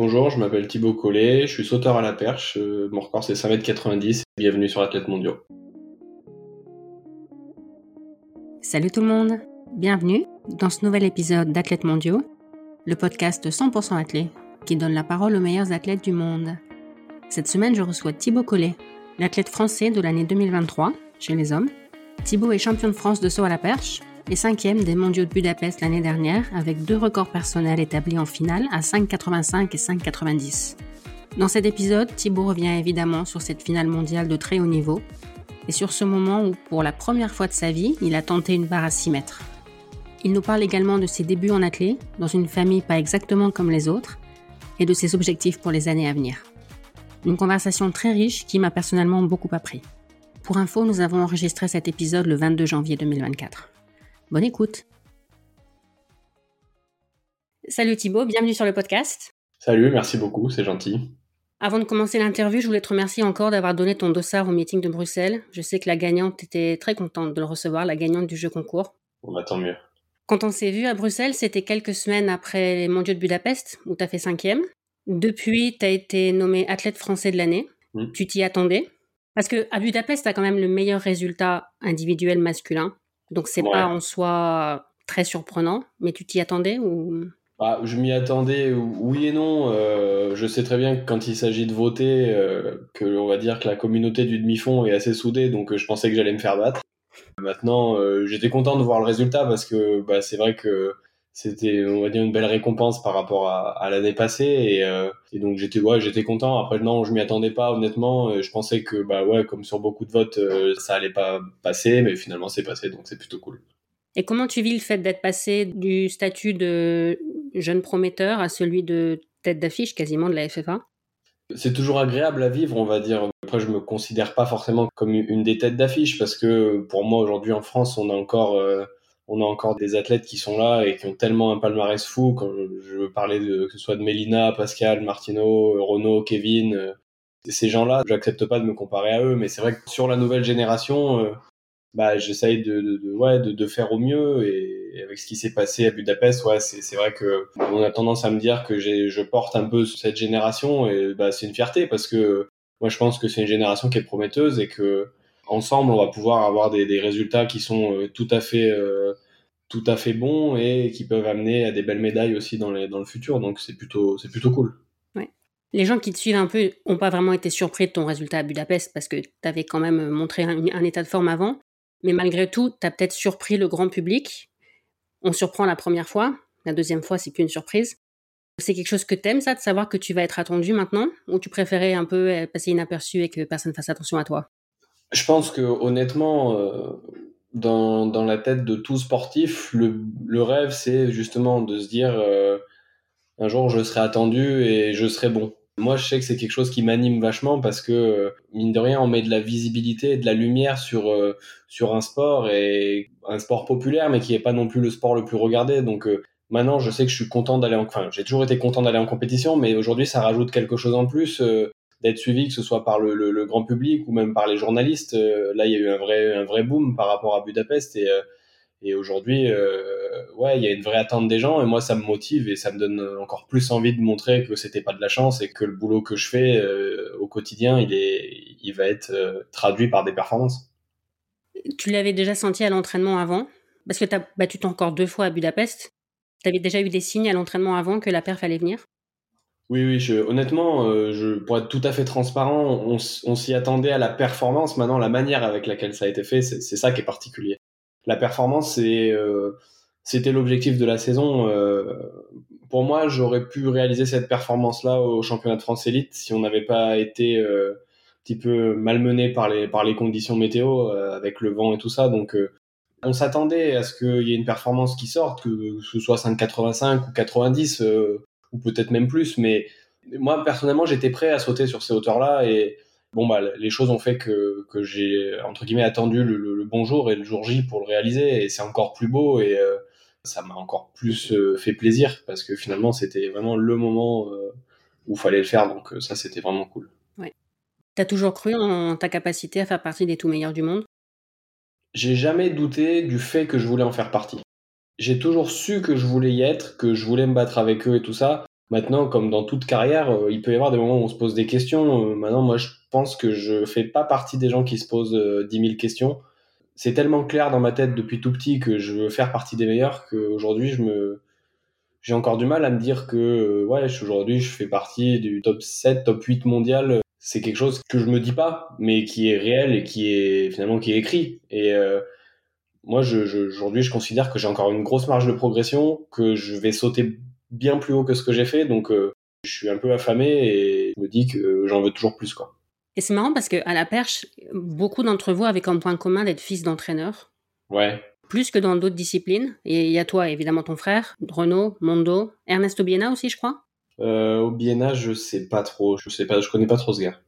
bonjour, je m'appelle Thibaut Collet, je suis sauteur à la perche, euh, mon record c'est 5m90, bienvenue sur Athlète Mondiaux. Salut tout le monde, bienvenue dans ce nouvel épisode d'Athlètes Mondiaux, le podcast 100% athlète qui donne la parole aux meilleurs athlètes du monde. Cette semaine, je reçois Thibaut Collet, l'athlète français de l'année 2023 chez les hommes. Thibaut est champion de France de saut à la perche, et cinquième des mondiaux de Budapest l'année dernière avec deux records personnels établis en finale à 5,85 et 5,90. Dans cet épisode, Thibaut revient évidemment sur cette finale mondiale de très haut niveau et sur ce moment où, pour la première fois de sa vie, il a tenté une barre à 6 mètres. Il nous parle également de ses débuts en athlée, dans une famille pas exactement comme les autres, et de ses objectifs pour les années à venir. Une conversation très riche qui m'a personnellement beaucoup appris. Pour info, nous avons enregistré cet épisode le 22 janvier 2024. Bonne écoute. Salut Thibaut, bienvenue sur le podcast. Salut, merci beaucoup, c'est gentil. Avant de commencer l'interview, je voulais te remercier encore d'avoir donné ton dossard au meeting de Bruxelles. Je sais que la gagnante était très contente de le recevoir, la gagnante du jeu concours. Bon, bah tant mieux. Quand on s'est vu à Bruxelles, c'était quelques semaines après les mondiaux de Budapest, où tu as fait cinquième. Depuis, tu as été nommé athlète français de l'année. Hmm. Tu t'y attendais Parce que à Budapest, tu as quand même le meilleur résultat individuel masculin. Donc c'est pas en soi très surprenant, mais tu t'y attendais ou? Bah, Je m'y attendais, oui et non. Euh, je sais très bien que quand il s'agit de voter, euh, que on va dire que la communauté du demi-fond est assez soudée, donc euh, je pensais que j'allais me faire battre. Maintenant, j'étais content de voir le résultat parce que bah, c'est vrai que c'était on va dire une belle récompense par rapport à, l'année passée et, donc j'étais ouais j'étais content. Après non je m'y attendais pas honnêtement. Je pensais que bah ouais comme sur beaucoup de votes ça allait pas passer mais finalement c'est passé donc c'est plutôt cool. Et comment tu vis le fait d'être passé du statut de jeune prometteur à celui de tête d'affiche quasiment de la FFA c'est toujours agréable à vivre, on va dire. Après, je me considère pas forcément comme une des têtes d'affiche parce que pour moi aujourd'hui en France, on a encore on a encore des athlètes qui sont là et qui ont tellement un palmarès fou. Quand je parler de que ce soit de Mélina, Pascal, Martino, Renaud, Kevin, euh, ces gens-là, j'accepte pas de me comparer à eux, mais c'est vrai que sur la nouvelle génération, euh, bah j'essaye de, ouais de, faire au mieux. Et, avec ce qui s'est passé à Budapest, ouais c'est vrai que on a tendance à me dire que je porte un peu cette génération. Et bah c'est une fierté parce que moi je pense que c'est une génération qui est prometteuse et que ensemble, on va pouvoir avoir des, résultats qui sont euh, tout à fait euh, tout à fait bons et qui peuvent amener à des belles médailles aussi dans, dans le futur. Donc c'est plutôt c'est plutôt cool. Les gens qui te suivent un peu n'ont pas vraiment été surpris de ton résultat à Budapest parce que tu avais quand même montré un, état de forme avant. Mais malgré tout, tu as peut-être surpris le grand public. On surprend la première fois. La deuxième fois, c'est plus une surprise. C'est quelque chose que t'aimes, ça, de savoir que tu vas être attendu maintenant? Ou tu préférais un peu euh, passer inaperçu et que personne fasse attention à toi? Je pense que honnêtement, euh, dans, dans la tête de tout sportif, le, le rêve, c'est justement de se dire euh, un jour je serai attendu et je serai bon. Moi, je sais que c'est quelque chose qui m'anime vachement parce que, mine de rien, on met de la visibilité, de la lumière sur, euh, sur un sport et un sport populaire, mais qui n'est pas non plus le sport le plus regardé. Donc, maintenant, je sais que je suis content d'aller en, enfin, j'ai toujours été content d'aller en compétition, mais aujourd'hui, ça rajoute quelque chose en plus d'être suivi, que ce soit par le, le, grand public ou même par les journalistes. Euh, là, il y a eu un vrai, un vrai boom par rapport à Budapest et, euh, et aujourd'hui, euh, ouais, il y a une vraie attente des gens et moi, ça me motive et ça me donne encore plus envie de montrer que c'était pas de la chance et que le boulot que je fais au quotidien, il est, il va être traduit par des performances. Tu l'avais déjà senti à l'entraînement avant? Parce que tu as battu encore deux fois à Budapest. Tu avais déjà eu des signes à l'entraînement avant que la perf allait venir? Oui, oui, je, honnêtement, euh, je, pour être tout à fait transparent, on, s'y attendait à la performance. Maintenant, la manière avec laquelle ça a été fait, c'est ça qui est particulier. La performance, euh, c'était l'objectif de la saison. Euh, pour moi, j'aurais pu réaliser cette performance-là au championnat de France élite si on n'avait pas été un petit peu malmené par les par les conditions météo avec le vent et tout ça. Donc, on s'attendait à ce qu'il y ait une performance qui sorte, que ce soit 5,85 ou 90 ou peut-être même plus. Mais moi, personnellement, j'étais prêt à sauter sur ces hauteurs-là et bon, bah, les choses ont fait que, que j'ai, entre guillemets, attendu le, bon jour et le jour J pour le réaliser et c'est encore plus beau et euh, ça m'a encore plus euh, fait plaisir parce que finalement, c'était vraiment le moment euh, où il fallait le faire. Donc, ça, c'était vraiment cool. Ouais. T'as toujours cru en ta capacité à faire partie des tout meilleurs du monde? J'ai jamais douté du fait que je voulais en faire partie j'ai toujours su que je voulais y être, que je voulais me battre avec eux et tout ça. Maintenant, comme dans toute carrière, euh, il peut y avoir des moments où on se pose des questions. Euh, maintenant, moi, je pense que je fais pas partie des gens qui se posent euh, 10 000 questions. C'est tellement clair dans ma tête depuis tout petit que je veux faire partie des meilleurs qu'aujourd'hui, je me, j'ai encore du mal à me dire que, euh, ouais, aujourd'hui, je fais partie du top 7, top 8 mondial. C'est quelque chose que je me dis pas, mais qui est réel et qui est finalement qui est écrit. Et moi, je, je, aujourd'hui, je considère que j'ai encore une grosse marge de progression, que je vais sauter bien plus haut que ce que j'ai fait. Donc, euh, je suis un peu affamé et je me dis que j'en veux toujours plus, quoi. Et c'est marrant parce que à la perche, beaucoup d'entre vous avaient comme point commun d'être fils d'entraîneur. Ouais. Plus que dans d'autres disciplines. Et il y a toi, évidemment, ton frère, Renaud, Mondo, Ernesto Biena aussi, je crois. Euh, au Biena, je sais pas trop. Je sais pas, je connais pas trop ce gars.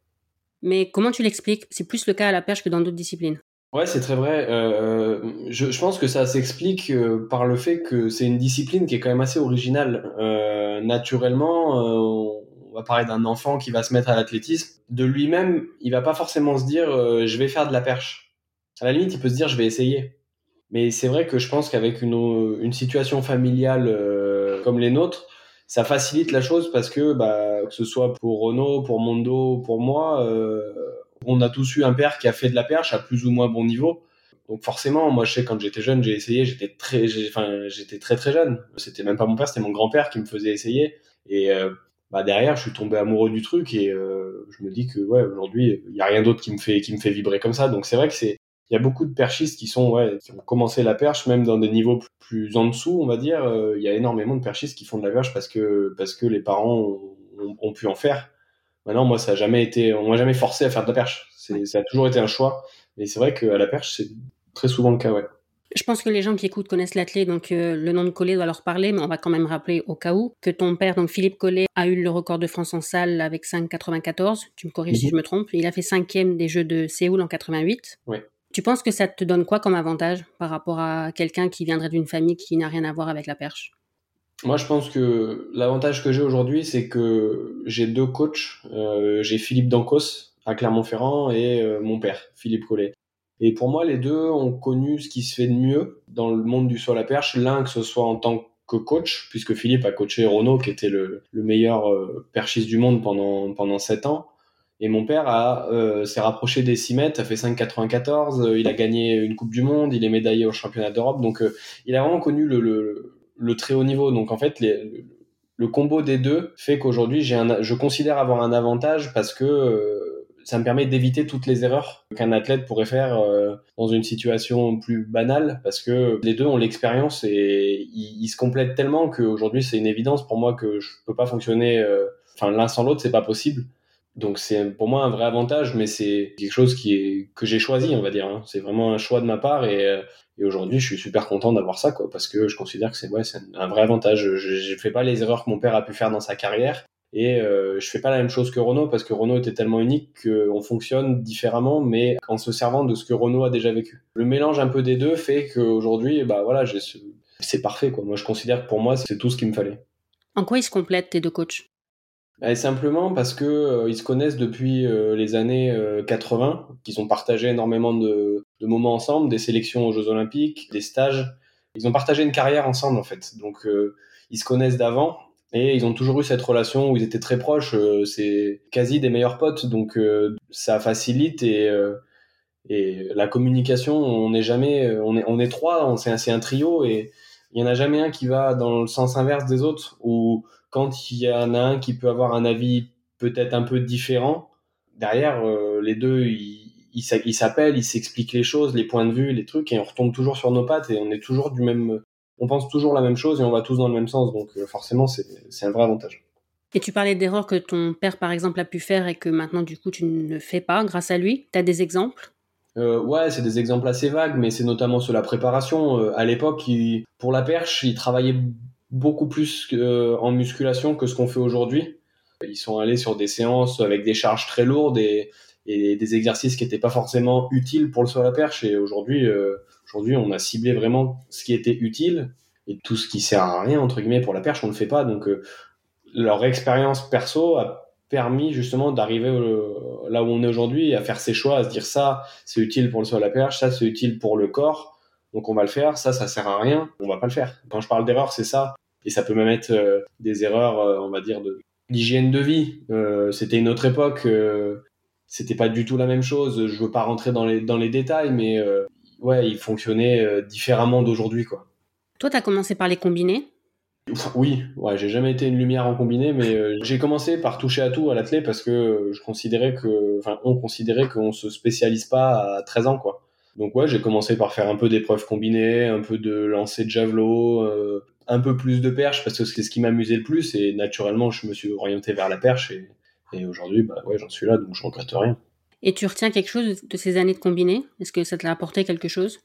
Mais comment tu l'expliques? C'est plus le cas à la perche que dans d'autres disciplines. Ouais, c'est très vrai. Euh, je, je, pense que ça s'explique euh, par le fait que c'est une discipline qui est quand même assez originale. Euh, naturellement, euh, on va parler d'un enfant qui va se mettre à l'athlétisme. De lui-même, il va pas forcément se dire euh, je vais faire de la perche. À la limite, il peut se dire je vais essayer. Mais c'est vrai que je pense qu'avec une, une situation familiale euh, comme les nôtres, ça facilite la chose parce que bah, que ce soit pour Renault, pour Mondo, pour moi on a tous eu un père qui a fait de la perche à plus ou moins bon niveau. Donc forcément, moi je sais quand j'étais jeune, j'ai essayé, j'étais très, enfin j'étais très très jeune. C'était même pas mon père, c'était mon grand-père qui me faisait essayer. Et euh, bah derrière, je suis tombé amoureux du truc et euh, je me dis que ouais aujourd'hui, il y a rien d'autre qui me fait qui me fait vibrer comme ça. Donc c'est vrai que c'est il y a beaucoup de perchistes qui sont ouais qui ont commencé la perche même dans des niveaux plus en dessous, on va dire. Euh, il y a énormément de perchistes qui font de la perche parce que parce que les parents ont, pu en faire. Maintenant, moi, ça a jamais été, on m'a jamais forcé à faire de la perche. C'est, ça a toujours été un choix. Mais c'est vrai qu'à la perche, c'est très souvent le cas, ouais. Je pense que les gens qui écoutent connaissent l'athlète, donc euh, le nom de Collet doit leur parler, mais on va quand même rappeler au cas où que ton père, donc Philippe Collet, a eu le record de France en salle avec 5,94. Tu me corriges si je me trompe. Il a fait cinquième des Jeux de Séoul en 88. Ouais. Tu penses que ça te donne quoi comme avantage par rapport à quelqu'un qui viendrait d'une famille qui n'a rien à voir avec la perche? Moi, je pense que l'avantage que j'ai aujourd'hui, c'est que j'ai deux coachs. Euh, j'ai Philippe Dancos à Clermont-Ferrand et euh, mon père, Philippe Collet. Et pour moi, les deux ont connu ce qui se fait de mieux dans le monde du saut à perche. L'un, que ce soit en tant que coach, puisque Philippe a coaché Renault, qui était le, le meilleur euh, perchiste du monde pendant, pendant 7 ans. Et mon père a, s'est rapproché des 6 mètres, a fait 5,94. Euh, il a gagné une Coupe du Monde, il est médaillé au championnat d'Europe. Donc, il a vraiment connu le, le le très haut niveau. Donc en fait, le combo des deux fait qu'aujourd'hui, je considère avoir un avantage parce que euh, ça me permet d'éviter toutes les erreurs qu'un athlète pourrait faire euh, dans une situation plus banale parce que les deux ont l'expérience et ils, ils, se complètent tellement qu'aujourd'hui, c'est une évidence pour moi que je peux pas fonctionner, euh, enfin l'un sans l'autre, c'est pas possible. Donc c'est pour moi un vrai avantage, mais c'est quelque chose qui est que j'ai choisi, on va dire. Hein. C'est vraiment un choix de ma part et, et aujourd'hui je suis super content d'avoir ça, quoi, parce que je considère que c'est ouais, c'est un vrai avantage. Je, je fais pas les erreurs que mon père a pu faire dans sa carrière et euh, je fais pas la même chose que Renault parce que Renault était tellement unique qu'on fonctionne différemment, mais en se servant de ce que Renault a déjà vécu. Le mélange un peu des deux fait qu'aujourd'hui, bah voilà, c'est parfait, quoi. Moi je considère que pour moi c'est tout ce qu'il me fallait. En quoi ils se complètent tes deux coachs? Et simplement parce que euh, ils se connaissent depuis euh, les années euh, 80, qu'ils ont partagé énormément de, de, moments ensemble, des sélections aux Jeux Olympiques, des stages. Ils ont partagé une carrière ensemble en fait. Donc euh, ils se connaissent d'avant et ils ont toujours eu cette relation où ils étaient très proches. Euh, c'est quasi des meilleurs potes, donc euh, ça facilite et et la communication. On n'est jamais, on est on est trois, c'est un, un trio et il y en a jamais un qui va dans le sens inverse des autres ou quand il y en a un qui peut avoir un avis peut-être un peu différent, derrière, les deux, ils ils s'appellent, ils s'expliquent les choses, les points de vue, les trucs, et on retombe toujours sur nos pattes et on est toujours du même, on pense toujours la même chose et on va tous dans le même sens. Donc euh, forcément, c'est un vrai avantage. Et tu parlais d'erreurs que ton père, par exemple, a pu faire et que maintenant, du coup, tu ne fais pas grâce à lui. Tu as des exemples? Euh, Ouais, c'est des exemples assez vagues, mais c'est notamment sur la préparation. Euh, à l'époque, pour la perche, il travaillait beaucoup plus euh, en musculation que ce qu'on fait aujourd'hui. Ils sont allés sur des séances avec des charges très lourdes et, et des exercices qui n'étaient pas forcément utiles pour le saut à la perche. Et aujourd'hui, euh, aujourd'hui, on a ciblé vraiment ce qui était utile et tout ce qui sert à rien entre guillemets pour la perche, on ne le fait pas. Donc euh, leur expérience perso a permis justement d'arriver là où on est aujourd'hui, à faire ses choix, à se dire ça, c'est utile pour le saut à la perche, ça, c'est utile pour le corps. Donc on va le faire, ça, ça sert à rien, on va pas le faire. Quand je parle d'erreur, c'est ça Et ça peut même être des erreurs, on va dire, de l'hygiène de vie. c'était une autre époque, c'était pas du tout la même chose. Je veux pas rentrer dans les, dans les détails, mais ouais, il fonctionnait différemment d'aujourd'hui, quoi. Toi, tu as commencé par les combinés? Oui, ouais, j'ai jamais été une lumière en combiné, mais euh, j'ai commencé par toucher à tout à l'athlète parce que je considérais que, enfin, on considérait qu'on se spécialise pas à 13 ans, quoi. Donc ouais, j'ai commencé par faire un peu d'épreuves combinées, un peu de lancer de javelot, euh, un peu plus de perche parce que c'est ce qui m'amusait le plus et naturellement je me suis orienté vers la perche et, et aujourd'hui, bah ouais, j'en suis là donc je regrette rien. Et tu retiens quelque chose de ces années de combiné? Est-ce que ça t'a apporté quelque chose?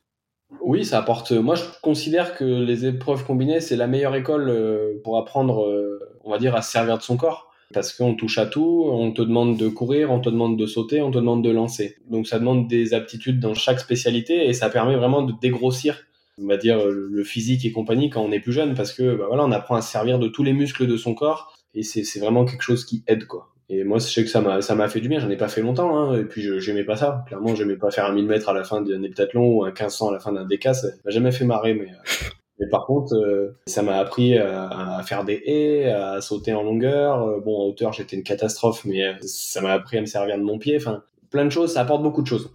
Oui, ça apporte. Moi, je considère que les épreuves combinées, c'est la meilleure école euh, pour apprendre, euh, on va dire, à se servir de son corps. Parce qu'on touche à tout, on te demande de courir, on te demande de sauter, on te demande de lancer. Donc ça demande des aptitudes dans chaque spécialité et ça permet vraiment de dégrossir, on va dire, le physique et compagnie quand on est plus jeune parce que bah voilà, on apprend à se servir de tous les muscles de son corps et c'est vraiment quelque chose qui aide quoi. Et moi, je sais que ça m'a, ça m'a fait du bien. J'en ai pas fait longtemps, hein, et puis je, j'aimais pas ça. Clairement, j'aimais pas faire un 1000 mètres à la fin d'un heptathlon ou un 1500 à la fin d'un DK. Ça m'a jamais fait marrer, mais, euh, mais par contre, euh, ça m'a appris à, à, faire des haies, à sauter en longueur. Euh, bon, en hauteur, j'étais une catastrophe, mais ça m'a appris à me servir de mon pied. Enfin, plein de choses. Ça apporte beaucoup de choses.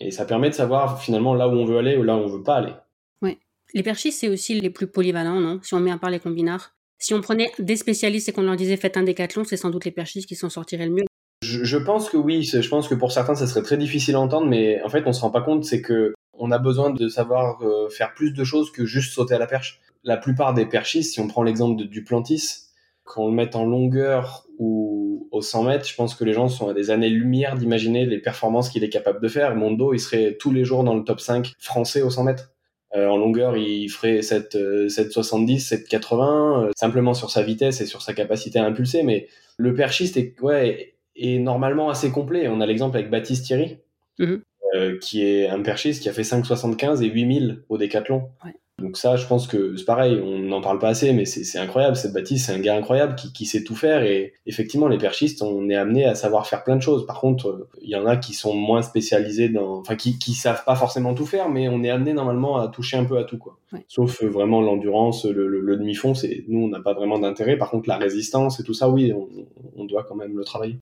Et ça permet de savoir finalement là où on veut aller ou là où on veut pas aller. Oui. Les perchistes, c'est aussi les plus polyvalents, non? Si on met à part les combinards. Si on prenait des spécialistes et qu'on leur disait faites un décathlon, c'est sans doute les perchistes qui s'en sortiraient le mieux. Je, pense que oui, je pense que pour certains ça serait très difficile à entendre, mais en fait on se rend pas compte, c'est que on a besoin de savoir euh, faire plus de choses que juste sauter à la perche. La plupart des perchistes, si on prend l'exemple du plantis, qu'on le mette en longueur ou au 100 mètres, je pense que les gens sont à des années-lumière d'imaginer les performances qu'il est capable de faire. Mondo, il serait tous les jours dans le top 5 français au 100 mètres. Euh, en longueur, il ferait 7, 7,70, 7,80, simplement sur sa vitesse et sur sa capacité à impulser. Mais le perchiste est, ouais, est normalement assez complet. On a l'exemple avec Baptiste Thierry, mhm. euh, qui est un perchiste qui a fait 5,75 et 8000 au décathlon. Ouais. Donc ça, je pense que c'est pareil, on n'en parle pas assez, mais c'est incroyable. Cette Baptiste, c'est un gars incroyable qui, qui, sait tout faire. Et effectivement, les perchistes, on est amené à savoir faire plein de choses. Par contre, il y en a qui sont moins spécialisés dans, enfin, qui, qui savent pas forcément tout faire, mais on est amené normalement à toucher un peu à tout, quoi. Sauf euh, vraiment l'endurance, le, le, demi-fond, c'est nous, on n'a pas vraiment d'intérêt. Par contre, la résistance et tout ça, oui, on, on doit quand même le travailler.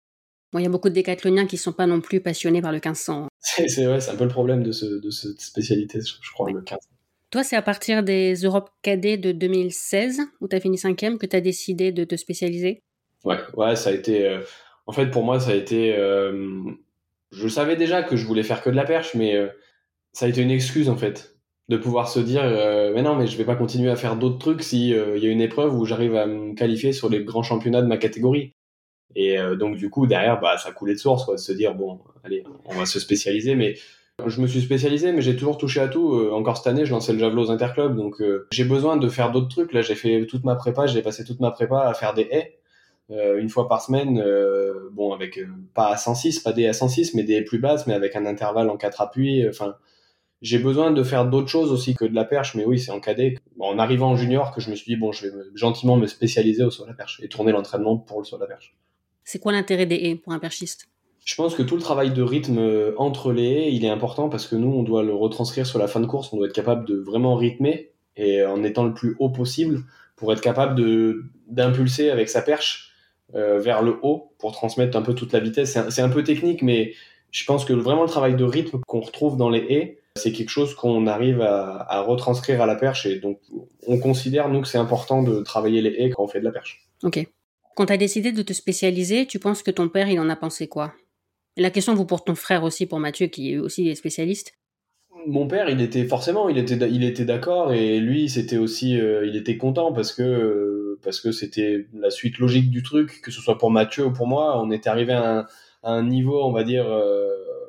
Bon, il y a beaucoup de décathloniens qui sont pas non plus passionnés par le 1500. C'est vrai, c'est un peu le problème de, ce, de cette spécialité, je crois, le 1500. Toi, c'est à partir des Europes cadets de 2016, où tu as fini cinquième, que tu as décidé de te spécialiser? Ouais, ouais, ça a été. Euh, en fait, pour moi, ça a été. Euh, je savais déjà que je voulais faire que de la perche, mais euh, ça a été une excuse, en fait, de pouvoir se dire Mais non, mais je vais pas continuer à faire d'autres trucs s'il y a une épreuve où j'arrive à me qualifier sur les grands championnats de ma catégorie. Et donc, du coup, derrière, bah, ça coulait de source, quoi, se dire Bon, allez, on va se spécialiser, mais je me suis spécialisé, mais j'ai toujours touché à tout. Euh, encore cette année, je lançais le javelot aux interclubs, donc euh, j'ai besoin de faire d'autres trucs. Là, j'ai fait toute ma prépa, j'ai passé toute ma prépa à faire des haies euh, une fois par semaine. bon, avec pas à 106, pas des à 106, mais des haies plus basses, mais avec un intervalle en quatre appuis. Enfin, j'ai besoin de faire d'autres choses aussi que de la perche, mais oui, c'est en cadet. en arrivant en junior, que je me suis dit bon, je vais gentiment me spécialiser au saut à la perche et tourner l'entraînement pour le saut à la perche. C'est quoi l'intérêt des haies pour un perchiste? Je pense que tout le travail de rythme euh, entre les il est important parce que nous, on doit le retranscrire sur la fin de course. On doit être capable de vraiment rythmer et en étant le plus haut possible pour être capable de d'impulser avec sa perche euh, vers le haut pour transmettre un peu toute la vitesse. C'est un, peu technique, mais je pense que vraiment le travail de rythme qu'on retrouve dans les haies, c'est quelque chose qu'on arrive à, à, retranscrire à la perche et donc on considère nous que c'est important de travailler les haies quand on fait de la perche. Ok. Quand tu as décidé de te spécialiser, tu penses que ton père, il en a pensé quoi? La question vous pour ton frère aussi, pour Mathieu, qui est aussi spécialiste? Mon père, il était forcément, il était, il était d'accord et lui, c'était aussi, euh, il était content parce que euh, parce que c'était la suite logique du truc, que ce soit pour Mathieu ou pour moi, on était arrivé à un, niveau, on va dire, euh,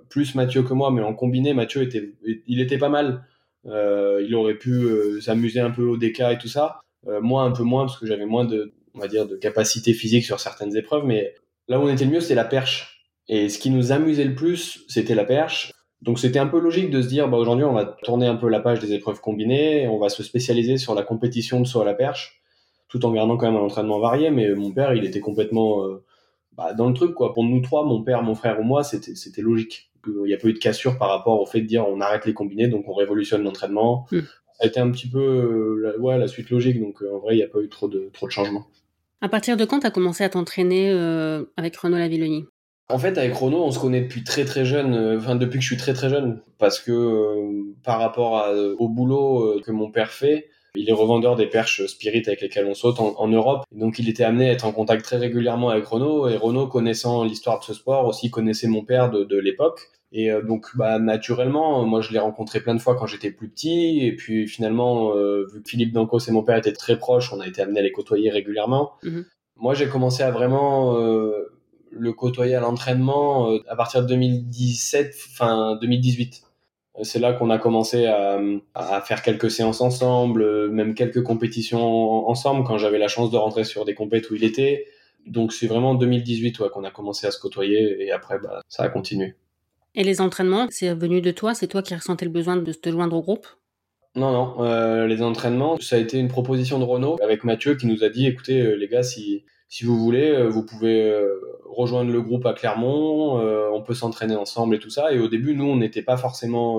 plus Mathieu que moi, mais en combiné, Mathieu était, il était pas mal. il aurait pu s'amuser un peu au DK et tout ça. moi, un peu moins parce que j'avais moins de, on va dire, de capacité physique sur certaines épreuves, mais là où on était le mieux, c'est la perche et ce qui nous amusait le plus, c'était la perche. Donc c'était un peu logique de se dire, bah, aujourd'hui, on va tourner un peu la page des épreuves combinées, on va se spécialiser sur la compétition de saut à la perche, tout en gardant quand même un entraînement varié. Mais mon père, il était complètement euh, bah, dans le truc, quoi. Pour nous trois, mon père, mon frère ou moi, c'était, logique. Il n'y a pas eu de cassure par rapport au fait de dire on arrête les combinés, donc on révolutionne l'entraînement, hmm. Ça a été un petit peu la, ouais, la suite logique, donc en vrai, il n'y a pas eu trop de, trop de changements. À partir de quand tu as commencé à t'entraîner avec Renaud Lavilloni en fait, avec Renaud, on se connaît depuis très très jeune, enfin depuis que je suis très très jeune, parce que par rapport au boulot que mon père fait, il est revendeur des perches Spirit avec lesquelles on saute en, Europe. Donc il était amené à être en contact très régulièrement avec Renault. Et Renault, connaissant l'histoire de ce sport, aussi connaissait mon père de, l'époque. Et euh, donc, bah, naturellement, moi, je l'ai rencontré plein de fois quand j'étais plus petit. Et puis, finalement, euh, vu que Philippe Dancos et mon père étaient très proches, on a été amené à les côtoyer régulièrement. Mhm. Moi, j'ai commencé à vraiment euh, le côtoyer à l'entraînement à partir de 2017, fin 2018. C'est là qu'on a commencé à, faire quelques séances ensemble, même quelques compétitions ensemble quand j'avais la chance de rentrer sur des compétitions où il était. Donc c'est vraiment en 2018 qu'on a commencé à se côtoyer et après bah, ça a continué. Et les entraînements, c'est venu de toi C'est toi qui ressentais le besoin de te joindre au groupe? Non, non. Euh, les entraînements, ça a été une proposition de Renault avec Mathieu qui nous a dit écoutez, euh, les gars, si, si vous voulez, euh, vous pouvez rejoindre le groupe à Clermont, on peut s'entraîner ensemble et tout ça. Et au début, nous, on n'était pas forcément.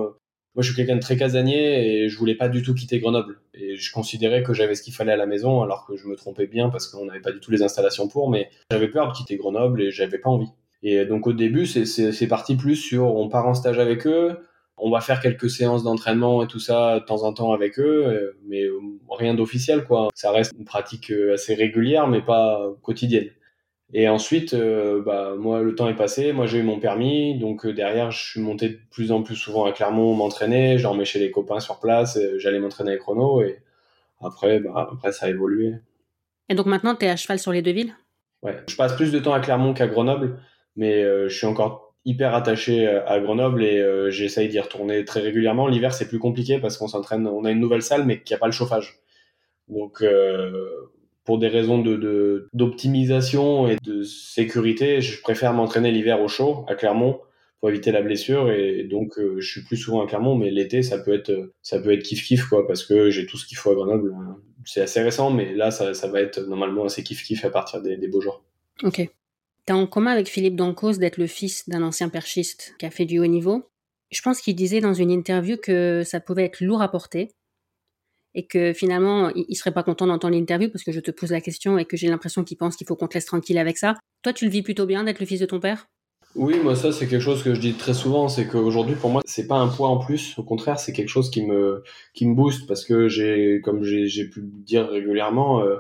moi, je suis quelqu'un de très casanier et je voulais pas du tout quitter Grenoble. Et je considérais que j'avais ce qu'il fallait à la maison, alors que je me trompais bien parce qu'on n'avait pas du tout les installations pour. Mais j'avais peur de quitter Grenoble et j'avais pas envie. Et donc au début, c'est parti plus sur on part en stage avec eux, on va faire quelques séances d'entraînement et tout ça de temps en temps avec eux, euh, mais euh, rien d'officiel quoi. Ça reste une pratique euh, assez régulière, mais pas quotidienne. Et ensuite, bah moi le temps est passé, moi j'ai eu mon permis, donc derrière je suis monté de plus en plus souvent à Clermont m'entraîner, j'en mets chez les copains sur place, j'allais m'entraîner avec Renault et après bah après ça a évolué. Et donc maintenant tu es à cheval sur les deux villes? Ouais, je passe plus de temps à Clermont qu'à Grenoble, mais je suis encore hyper attaché euh, à Grenoble et euh, j'essaye d'y retourner très régulièrement. L'hiver, c'est plus compliqué parce qu'on s'entraîne, on a une nouvelle salle, mais qui a pas le chauffage. Donc, euh, pour des raisons de d'optimisation et de sécurité, je préfère m'entraîner l'hiver au chaud à Clermont pour éviter la blessure et donc je suis plus souvent à Clermont mais l'été ça peut être ça peut être kiff kiff quoi parce que j'ai tout ce qu'il faut à Grenoble c'est assez récent mais là ça, ça va être normalement assez kiff kiff à partir des, des beaux jours ok T'as en commun avec Philippe Dancos d'être le fils d'un ancien perchiste qui a fait du haut niveau? Je pense qu'il disait dans une interview que ça pouvait être lourd à porter et que finalement, il serait pas content d'entendre l'interview parce que je te pose la question et que j'ai l'impression qu'il pense qu'il faut qu'on te laisse tranquille avec ça. Toi, tu le vis plutôt bien d'être le fils de ton père? Oui, moi ça c'est quelque chose que je dis très souvent, c'est qu'aujourd'hui pour moi c'est pas un poids en plus, au contraire c'est quelque chose qui me qui booste parce que j'ai comme j'ai pu dire régulièrement. Euh,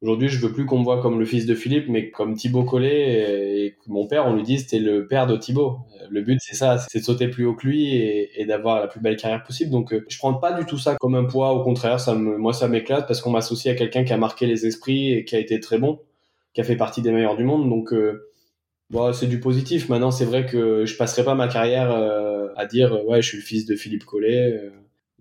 Aujourd'hui, je veux plus qu'on me voit comme le fils de Philippe, mais comme Thibaut Collet et, mon père, on lui dit c'était le père de Thibaut. Le but, c'est ça, c'est de sauter plus haut que lui et, d'avoir la plus belle carrière possible. Donc, euh, je prends pas du tout ça comme un poids. Au contraire, ça me, moi, ça m'éclate parce qu'on m'associe à quelqu'un qui a marqué les esprits et qui a été très bon, qui a fait partie des meilleurs du monde. Donc, euh, c'est du positif. Maintenant, c'est vrai que je passerai pas ma carrière euh, à dire ouais, je suis le fils de Philippe Collet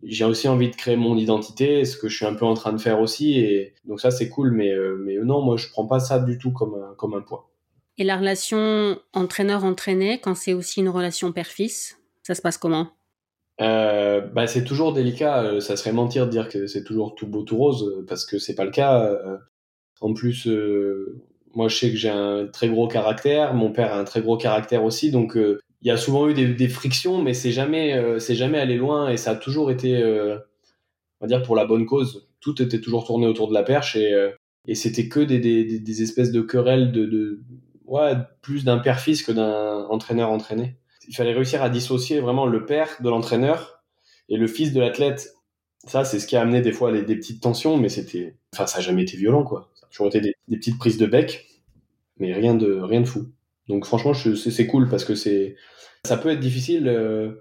j'ai aussi envie de créer mon identité, ce que je suis un peu en train de faire aussi. Et donc ça, c'est cool. Mais, euh, mais non, moi, je prends pas ça du tout comme un, comme un poids. Et la relation entraîneur-entraîné, quand c'est aussi une relation père-fils, ça se passe comment? Euh, bah, c'est toujours délicat. Euh, ça serait mentir de dire que c'est toujours tout beau, tout rose, parce que c'est pas le cas. En plus, moi, je sais que j'ai un très gros caractère. Mon père a un très gros caractère aussi. Donc, il y a souvent eu des, frictions, mais c'est jamais, euh, c'est jamais allé loin et ça a toujours été, euh, on va dire, pour la bonne cause. Tout était toujours tourné autour de la perche et, euh, c'était que des, espèces de querelles de, ouais, plus d'un père-fils que d'un entraîneur-entraîné. Il fallait réussir à dissocier vraiment le père de l'entraîneur et le fils de l'athlète. Ça, c'est ce qui a amené des fois les, des petites tensions, mais c'était, enfin, ça n'a jamais été violent, quoi. Ça a toujours été des petites prises de bec, mais rien de, rien de fou. Donc franchement, c'est cool parce que c'est ça peut être difficile, euh,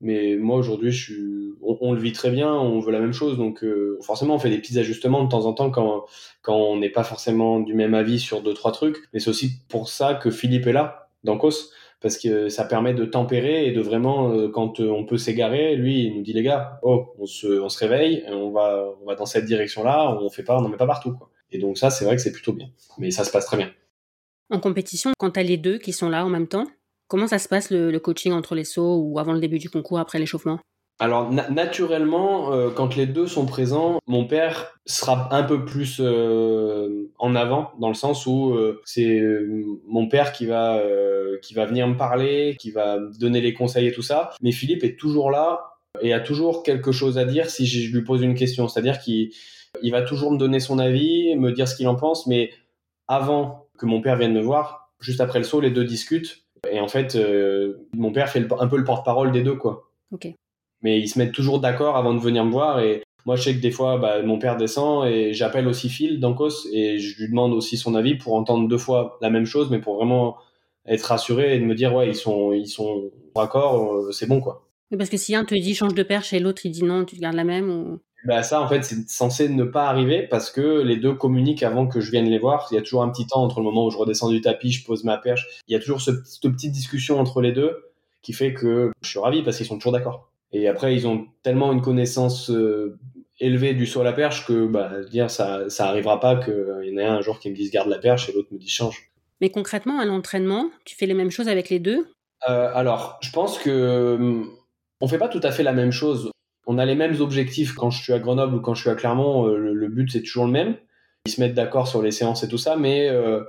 mais moi aujourd'hui, je suis, on, le vit très bien, on veut la même chose, donc euh, forcément, on fait des petits ajustements de temps en temps quand quand on n'est pas forcément du même avis sur deux trois trucs. Mais c'est aussi pour ça que Philippe est là, dans COS, parce que ça permet de tempérer et de vraiment, euh, quand on peut s'égarer, lui, il nous dit les gars, oh, on se, on se réveille, on va, on va dans cette direction-là, on fait on n'en met pas partout, quoi. Et donc ça, c'est vrai que c'est plutôt bien, mais ça se passe très bien. En compétition, quand tu as les deux qui sont là en même temps, comment ça se passe le, coaching entre les sauts ou avant le début du concours, après l'échauffement? Alors naturellement, euh, quand les deux sont présents, mon père sera un peu plus euh, en avant dans le sens où euh, c'est mon père qui va qui va venir me parler, qui va donner les conseils et tout ça. Mais Philippe est toujours là et a toujours quelque chose à dire si je lui pose une question. C'est-à-dire qu'il il va toujours me donner son avis, me dire ce qu'il en pense, mais avant que mon père vienne me voir, juste après le saut, les deux discutent. Et en fait, euh, mon père fait un peu le porte-parole des deux, quoi. Ok. Mais ils se mettent toujours d'accord avant de venir me voir. Et moi, je sais que des fois, bah, mon père descend et j'appelle aussi Phil d'Ancos et je lui demande aussi son avis pour entendre deux fois la même chose, mais pour vraiment être rassuré et de me dire, ouais, ils sont, ils sont d'accord, euh, c'est bon, quoi. parce que si un te dit change de perche et l'autre il dit non, tu gardes la même ou... Bah ça, en fait, c'est censé ne pas arriver parce que les deux communiquent avant que je vienne les voir. Il y a toujours un petit temps entre le moment où je redescends du tapis, je pose ma perche. Il y a toujours ce, cette petite discussion entre les deux qui fait que je suis ravi parce qu'ils sont toujours d'accord. Et après, ils ont tellement une connaissance euh, élevée du saut à la perche que bah, dire ça, ça arrivera pas qu'il y en ait un, un jour qui me dise garde la perche et l'autre me dit change. Mais concrètement, à l'entraînement, tu fais les mêmes choses avec les deux? Euh, Alors, je pense que hum, on fait pas tout à fait la même chose on a les mêmes objectifs quand je suis à Grenoble ou quand je suis à Clermont. Euh, le, but, c'est toujours le même. Ils se mettent d'accord sur les séances et tout ça, mais euh,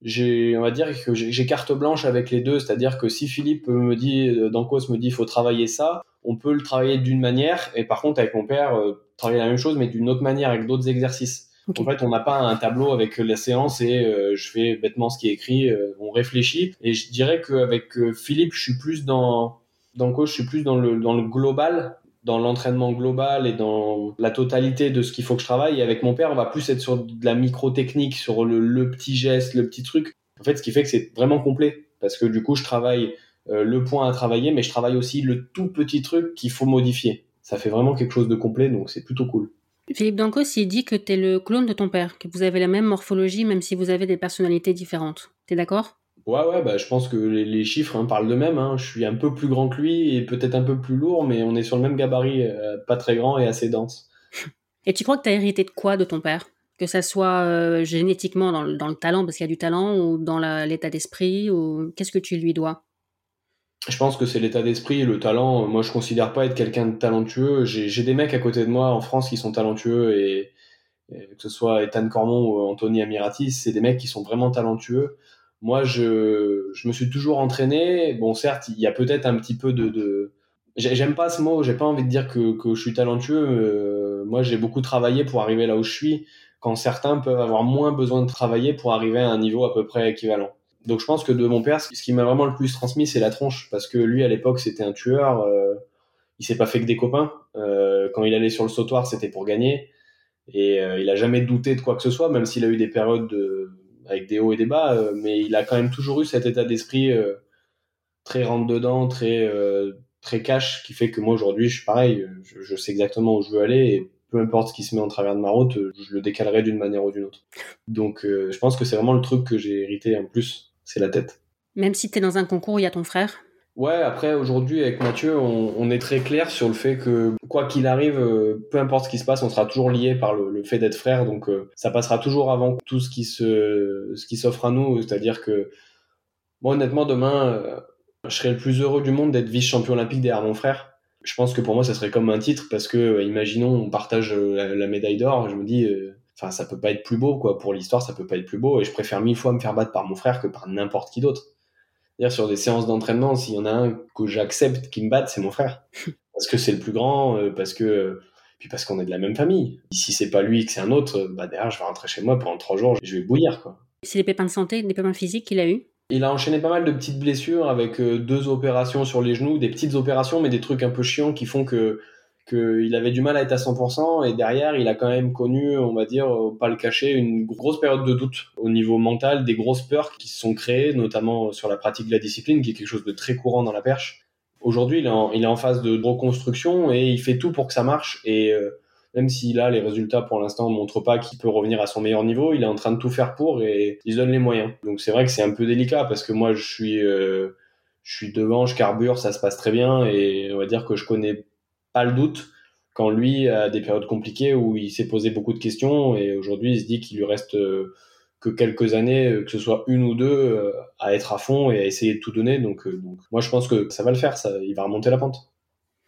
j'ai, on va dire que j'ai carte blanche avec les deux. C'est-à-dire que si Philippe me dit, euh, Dancos me dit, il faut travailler ça, on peut le travailler d'une manière. Et par contre, avec mon père, travailler la même chose, mais d'une autre manière, avec d'autres exercices. En fait, on n'a pas un tableau avec la séance et je fais bêtement ce qui est écrit. on réfléchit. Et je dirais qu'avec Philippe, je suis plus dans, dans je suis plus dans le, dans le global dans l'entraînement global et dans la totalité de ce qu'il faut que je travaille. Et avec mon père, on va plus être sur de la micro-technique, sur le, petit geste, le petit truc. En fait, ce qui fait que c'est vraiment complet. Parce que du coup, je travaille euh, le point à travailler, mais je travaille aussi le tout petit truc qu'il faut modifier. Ça fait vraiment quelque chose de complet, donc c'est plutôt cool. Philippe Dancos, il dit que tu es le clone de ton père, que vous avez la même morphologie, même si vous avez des personnalités différentes. T'es d'accord? Ouais, ouais, bah, je pense que les, chiffres hein, parlent d'eux-mêmes. Hein. Je suis un peu plus grand que lui et peut-être un peu plus lourd, mais on est sur le même gabarit, euh, pas très grand et assez dense. Et tu crois que tu as hérité de quoi de ton père? Que ça soit euh, génétiquement dans le, dans le, talent, parce qu'il y a du talent, ou dans l'état d'esprit, ou qu'est-ce que tu lui dois? Je pense que c'est l'état d'esprit, le talent. Moi, je considère pas être quelqu'un de talentueux. J'ai des mecs à côté de moi en France qui sont talentueux et, et que ce soit Ethan Cormon ou Anthony Amiratis, c'est des mecs qui sont vraiment talentueux moi, je, je me suis toujours entraîné. Bon, certes, il y a peut-être un petit peu de, de... j'aime pas ce mot. J'ai pas envie de dire que, que je suis talentueux. Euh, moi, j'ai beaucoup travaillé pour arriver là où je suis. Quand certains peuvent avoir moins besoin de travailler pour arriver à un niveau à peu près équivalent. Donc, je pense que de mon père, ce qui m'a vraiment le plus transmis, c'est la tronche, parce que lui, à l'époque, c'était un tueur. Euh, il s'est pas fait que des copains. Euh, quand il allait sur le sautoir, c'était pour gagner. Et euh, il a jamais douté de quoi que ce soit, même s'il a eu des périodes de avec des hauts et des bas, euh, mais il a quand même toujours eu cet état d'esprit euh, très rentre dedans, très euh, très cash, qui fait que moi aujourd'hui je suis pareil, je, sais exactement où je veux aller et peu importe ce qui se met en travers de ma route, je le décalerai d'une manière ou d'une autre. Donc je pense que c'est vraiment le truc que j'ai hérité en plus, c'est la tête. Même si tu es dans un concours il y a ton frère? Ouais, après aujourd'hui avec Mathieu, on, est très clair sur le fait que quoi qu'il arrive, euh, peu importe ce qui se passe, on sera toujours lié par le, fait d'être frère, donc euh, ça passera toujours avant tout ce qui se, ce qui s'offre à nous. C'est-à-dire que moi honnêtement demain, euh, je serais le plus heureux du monde d'être vice-champion olympique derrière mon frère. Je pense que pour moi ça serait comme un titre parce que imaginons on partage la, médaille d'or, je me dis enfin ça peut pas être plus beau quoi pour l'histoire, ça peut pas être plus beau et je préfère mille fois me faire battre par mon frère que par n'importe qui d'autre sur des séances d'entraînement, s'il y en a un que j'accepte qui me batte, c'est mon frère. Parce que c'est le plus grand, euh, parce que puis parce qu'on est de la même famille. Si c'est pas lui que c'est un autre, euh, bah derrière je vais rentrer chez moi pendant trois jours, je vais bouillir quoi. C'est des pépins de santé, des pépins physiques qu'il a eu? Il a enchaîné pas mal de petites blessures avec euh, deux opérations sur les genoux, des petites opérations mais des trucs un peu chiants qui font que qu'il avait du mal à être à 100% et derrière il a quand même connu, on va dire, pas le cacher, une grosse période de doute au niveau mental, des grosses peurs qui se sont créées, notamment sur la pratique de la discipline, qui est quelque chose de très courant dans la perche. Aujourd'hui, il, il, est en phase de reconstruction et il fait tout pour que ça marche. Et euh, même si là, les résultats pour l'instant ne montrent pas qu'il peut revenir à son meilleur niveau, il est en train de tout faire pour et il se donne les moyens. Donc c'est vrai que c'est un peu délicat parce que moi, je suis, euh, je suis devant, je carbure, ça se passe très bien et on va dire que je connais pas le doute quand lui a des périodes compliquées où il s'est posé beaucoup de questions et aujourd'hui il se dit qu'il lui reste euh, que quelques années, euh, que ce soit une ou deux, euh, à être à fond et à essayer de tout donner. Donc, donc moi je pense que ça va le faire, il va remonter la pente.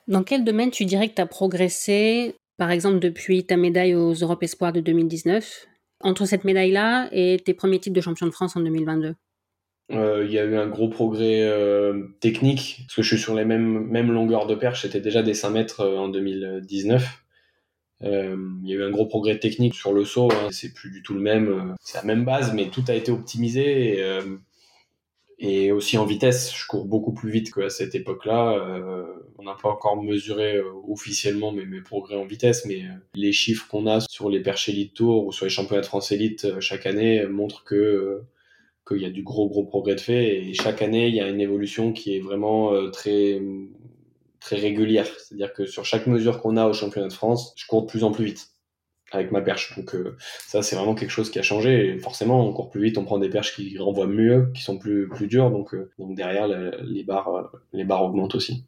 Dans quel domaine tu dirais que tu as progressé, par exemple depuis ta médaille aux Europe Espoirs de 2019, entre cette médaille-là et tes premiers titres de champion de France en 2022 Il y a eu un gros progrès technique, parce que je suis sur les mêmes, mêmes longueurs de perche, c'était déjà des 5 mètres en 2019. Euh, il y a eu un gros progrès technique sur le saut, hein. c'est plus du tout le même, c'est la même base, mais tout a été optimisé. Et, euh, aussi en vitesse, je cours beaucoup plus vite qu'à cette époque-là. Euh, on n'a pas encore mesuré officiellement mes, progrès en vitesse, mais les chiffres qu'on a sur les perches élite tour ou sur les championnats de France élite chaque année montrent que qu'il y a du gros gros progrès de fait et chaque année il y a une évolution qui est vraiment très très régulière. C'est-à-dire que sur chaque mesure qu'on a au championnat de France, je cours de plus en plus vite avec ma perche. Donc euh, ça, c'est vraiment quelque chose qui a changé. Et forcément, on court plus vite, on prend des perches qui renvoient mieux, qui sont plus, plus dures. Donc, euh, donc derrière, les barres, euh, les barres augmentent aussi.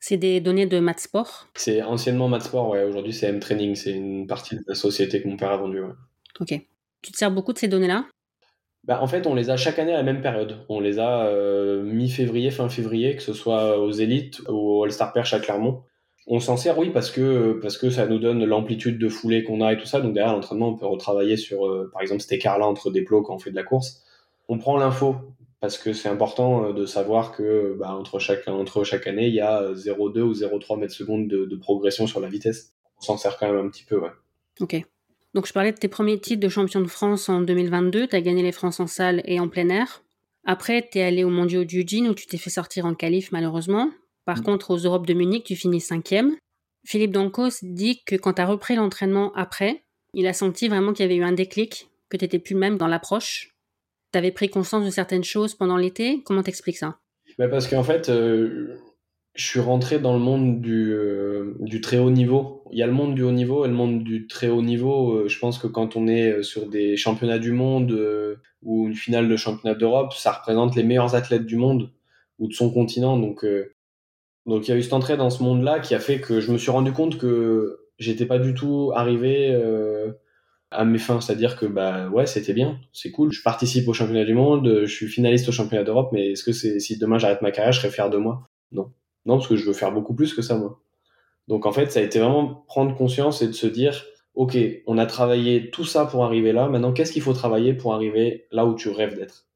C'est des données de Matsport C'est anciennement Matsport, ouais. Aujourd'hui, c'est M-Training. C'est une partie de la société que mon père a vendue, ouais. Ok. Tu te sers beaucoup de ces données-là? Bah, en fait, on les a chaque année à la même période. On les a euh, mi-février, fin février, que ce soit aux élites ou au All-Star Perche à Clermont. On s'en sert, oui, parce que, parce que ça nous donne l'amplitude de foulée qu'on a et tout ça. Donc derrière l'entraînement, on peut retravailler sur, euh, par exemple, cet écart-là entre des plots quand on fait de la course. On prend l'info parce que c'est important euh, de savoir que bah, entre, chaque, entre chaque année, il y a 0,2 ou 0,3 mètres secondes de, de progression sur la vitesse. On s'en sert quand même un petit peu, ouais. Ok. Donc je parlais de tes premiers titres de champion de France en 2022, tu as gagné les France en salle et en plein air. Après, tu es allé au mondiaux du Eugene où tu t'es fait sortir en qualif malheureusement. Par mm. contre, aux Europes de Munich, tu finis cinquième. Philippe Dancos dit que quand tu as repris l'entraînement après, il a senti vraiment qu'il y avait eu un déclic, que tu étais plus même dans l'approche. Tu avais pris conscience de certaines choses pendant l'été. Comment t'expliques ça? Bah Parce qu'en fait, euh, je suis rentré dans le monde du, euh, du, très haut niveau. Il y a le monde du haut niveau et le monde du très haut niveau. Euh, je pense que quand on est euh, sur des championnats du monde ou une finale de championnat d'Europe, ça représente les meilleurs athlètes du monde ou de son continent. Donc, donc il y a eu cette entrée dans ce monde-là qui a fait que je me suis rendu compte que j'étais pas du tout arrivé à mes fins. C'est-à-dire que bah ouais, c'était bien, c'est cool. Je participe au championnat du monde, je suis finaliste au championnat d'Europe, mais est-ce que c'est si demain j'arrête ma carrière, je serais fier de moi? Non. Non, parce que je veux faire beaucoup plus que ça, moi. Donc en fait, ça a été vraiment prendre conscience et de se dire, ok, on a travaillé tout ça pour arriver là. Maintenant, qu'est-ce qu'il faut travailler pour arriver là où tu rêves d'être?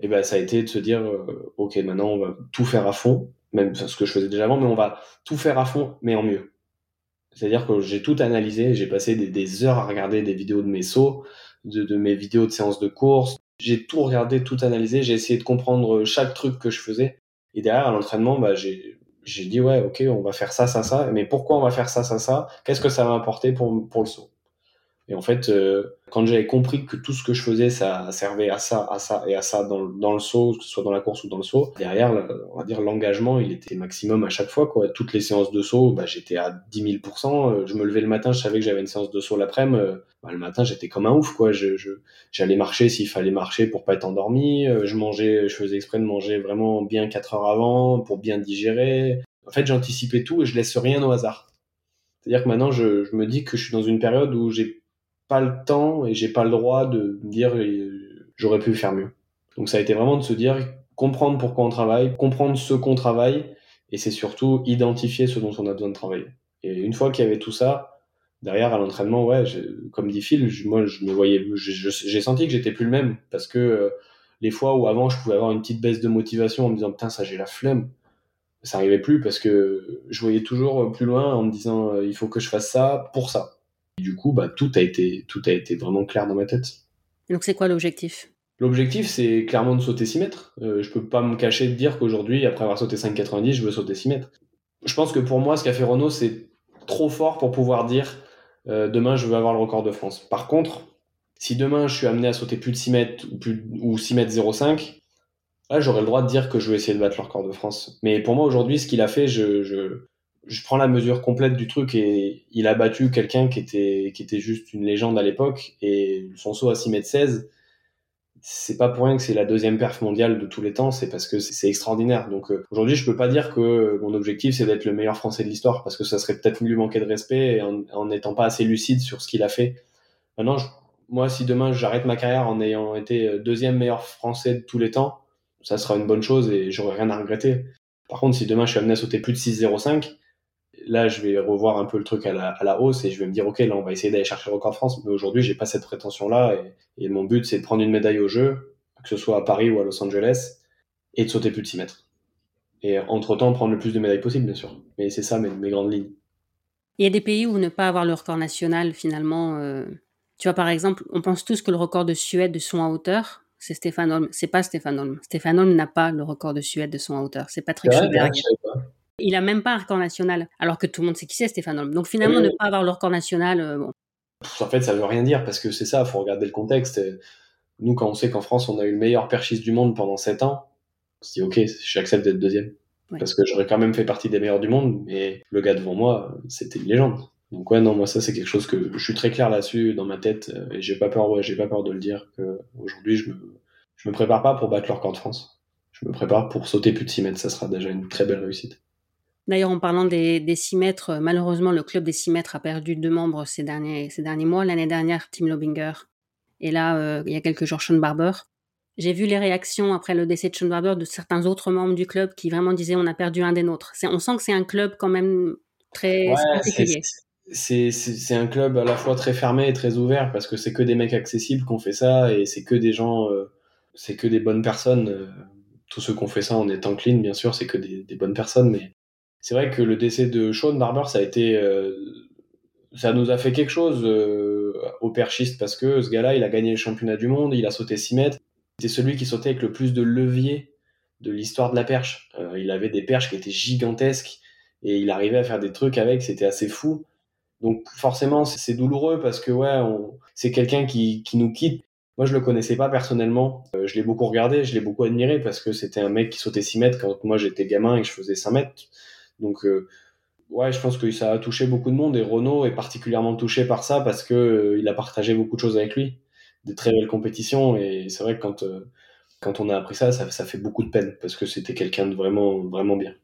Et ben, ça a été de se dire, euh, ok, maintenant on va tout faire à fond, même ce que je faisais déjà avant, mais on va tout faire à fond, mais en mieux. C'est-à-dire que j'ai tout analysé, j'ai passé des, heures à regarder des vidéos de mes sauts, de, de mes vidéos de séances de course. J'ai tout regardé, tout analysé, j'ai essayé de comprendre chaque truc que je faisais. Et derrière, à l'entraînement, bah, j'ai j'ai dit ouais ok on va faire ça ça ça mais pourquoi on va faire ça ça ça? Qu'est-ce que ça va apporter pour pour le saut? Et en fait euh, quand j'avais compris que tout ce que je faisais ça servait à ça à ça et à ça dans, dans le saut que ce soit dans la course ou dans le saut derrière on va dire l'engagement il était maximum à chaque fois quoi. Toutes les séances de saut bah, j'étais à 10 000 euh, je me levais le matin je savais que j'avais une séance de saut l'après-midi euh, bah, le matin j'étais comme un ouf quoi. Je j'allais marcher s'il fallait marcher pour pas être endormi je mangeais je faisais exprès de manger vraiment bien 4 heures avant pour bien digérer. En fait j'anticipais tout et je laisse rien au hasard. C'est-à-dire que maintenant je, je me dis que je suis dans une période où j'ai pas le temps et j'ai pas le droit de me dire j'aurais pu faire mieux. Donc ça a été vraiment de se dire comprendre pourquoi on travaille, comprendre ce qu'on travaille et c'est surtout identifier ce dont on a besoin de travailler. Et une fois qu'il y avait tout ça, derrière à l'entraînement, ouais, comme dit Phil, moi je me voyais, j'ai senti que j'étais plus le même parce que euh, les fois où avant je pouvais avoir une petite baisse de motivation en me disant putain ça j'ai la flemme, ça arrivait plus parce que je voyais toujours plus loin en me disant euh, il faut que je fasse ça pour ça du coup, bah, tout a été, tout a été vraiment clair dans ma tête. Donc, c'est quoi l'objectif? L'objectif, c'est clairement de sauter 6 mètres. Euh, je peux pas me cacher de dire qu'aujourd'hui, après avoir sauté 5,90, je veux sauter 6 mètres. Je pense que pour moi, ce qu'a fait Renault, c'est trop fort pour pouvoir dire euh, demain, je veux avoir le record de France. Par contre, si demain, je suis amené à sauter plus de 6 mètres ou, plus, ou 6 mètres 05, là, j'aurais le droit de dire que je veux essayer de battre le record de France. Mais pour moi, aujourd'hui, ce qu'il a fait, je, je, je prends la mesure complète du truc et il a battu quelqu'un qui était, qui était juste une légende à l'époque et son saut à 6 mètres 16, c'est pas pour rien que c'est la deuxième perf mondiale de tous les temps, c'est parce que c'est extraordinaire. Donc euh, aujourd'hui, je peux pas dire que mon objectif c'est d'être le meilleur français de l'histoire parce que ça serait peut-être lui manquer de respect en n'étant pas assez lucide sur ce qu'il a fait. Maintenant, moi, si demain j'arrête ma carrière en ayant été deuxième meilleur français de tous les temps, ça sera une bonne chose et j'aurai rien à regretter. Par contre, si demain je suis amené à sauter plus de 6,05, là, je vais revoir un peu le truc à la, hausse et je vais me dire, OK, là, on va essayer d'aller chercher le record de France. Mais aujourd'hui, j'ai pas cette prétention-là et, mon but, c'est de prendre une médaille au jeu, que ce soit à Paris ou à Los Angeles, et de sauter plus de 6 mètres. Et entre-temps, prendre le plus de médailles possible, bien sûr. Mais c'est ça mes, mes, grandes lignes. Il y a des pays où ne pas avoir le record national, finalement. Euh... Tu vois, par exemple, on pense tous que le record de Suède de son à hauteur, c'est Stéphane Holm. C'est pas Stéphane Holm. Stéphane Holm n'a pas le record de Suède de son à hauteur. C'est Patrick Schoberg. Il a même pas un record national, alors que tout le monde sait qui c'est Stéphane Holm. Donc finalement, ne pas avoir le record national, euh, bon. En fait, ça veut rien dire parce que c'est ça. Il faut regarder le contexte. Nous, quand on sait qu'en France, on a eu le meilleur perchiste du monde pendant 7 ans, on se dit ok, j'accepte d'être deuxième. Parce que j'aurais quand même fait partie des meilleurs du monde, mais le gars devant moi, c'était une légende. Donc ouais, non, moi ça c'est quelque chose que je suis très clair là-dessus dans ma tête euh, et j'ai pas peur, ouais, j'ai pas peur de le dire que aujourd'hui je me, je me prépare pas pour battre le record de France. Je me prépare pour sauter plus de 6 mètres, ça sera déjà une très belle réussite. D'ailleurs, en parlant des, des 6 mètres, malheureusement, le club des 6 mètres a perdu deux membres ces derniers, ces derniers mois. L'année dernière, Tim Lobinger. Et là, euh, il y a quelques jours, Sean Barber. J'ai vu les réactions après le décès de Sean Barber de certains autres membres du club qui vraiment disaient on a perdu un des nôtres. On sent que c'est un club quand même très particulier. C'est un club à la fois très fermé et très ouvert parce que c'est que des mecs accessibles qui ont fait ça et c'est que des gens, euh, c'est que des bonnes personnes. Euh, tous ceux qui ont fait ça en étant clean, bien sûr, c'est que des, des, bonnes personnes. Mais c'est vrai que le décès de Sean Barber, ça a été, euh, ça nous a fait quelque chose au perchiste parce que ce gars-là, il a gagné le championnat du monde, il a sauté 6 mètres c'était celui qui sautait avec le plus de levier de l'histoire de la perche. Euh, il avait des perches qui étaient gigantesques et il arrivait à faire des trucs avec, c'était assez fou. Donc forcément, c'est douloureux parce que ouais, c'est quelqu'un qui, qui, nous quitte. Moi, je le connaissais pas personnellement. Euh, je l'ai beaucoup regardé, je l'ai beaucoup admiré parce que c'était un mec qui sautait 6 mètres quand moi j'étais gamin et que je faisais 5 mètres. Donc euh, ouais, je pense que ça a touché beaucoup de monde et Renault est particulièrement touché par ça parce que il a partagé beaucoup de choses avec lui des très belles compétitions. Et c'est vrai que quand, euh, quand on a appris ça, ça, ça, fait beaucoup de peine parce que c'était quelqu'un de vraiment, vraiment bien.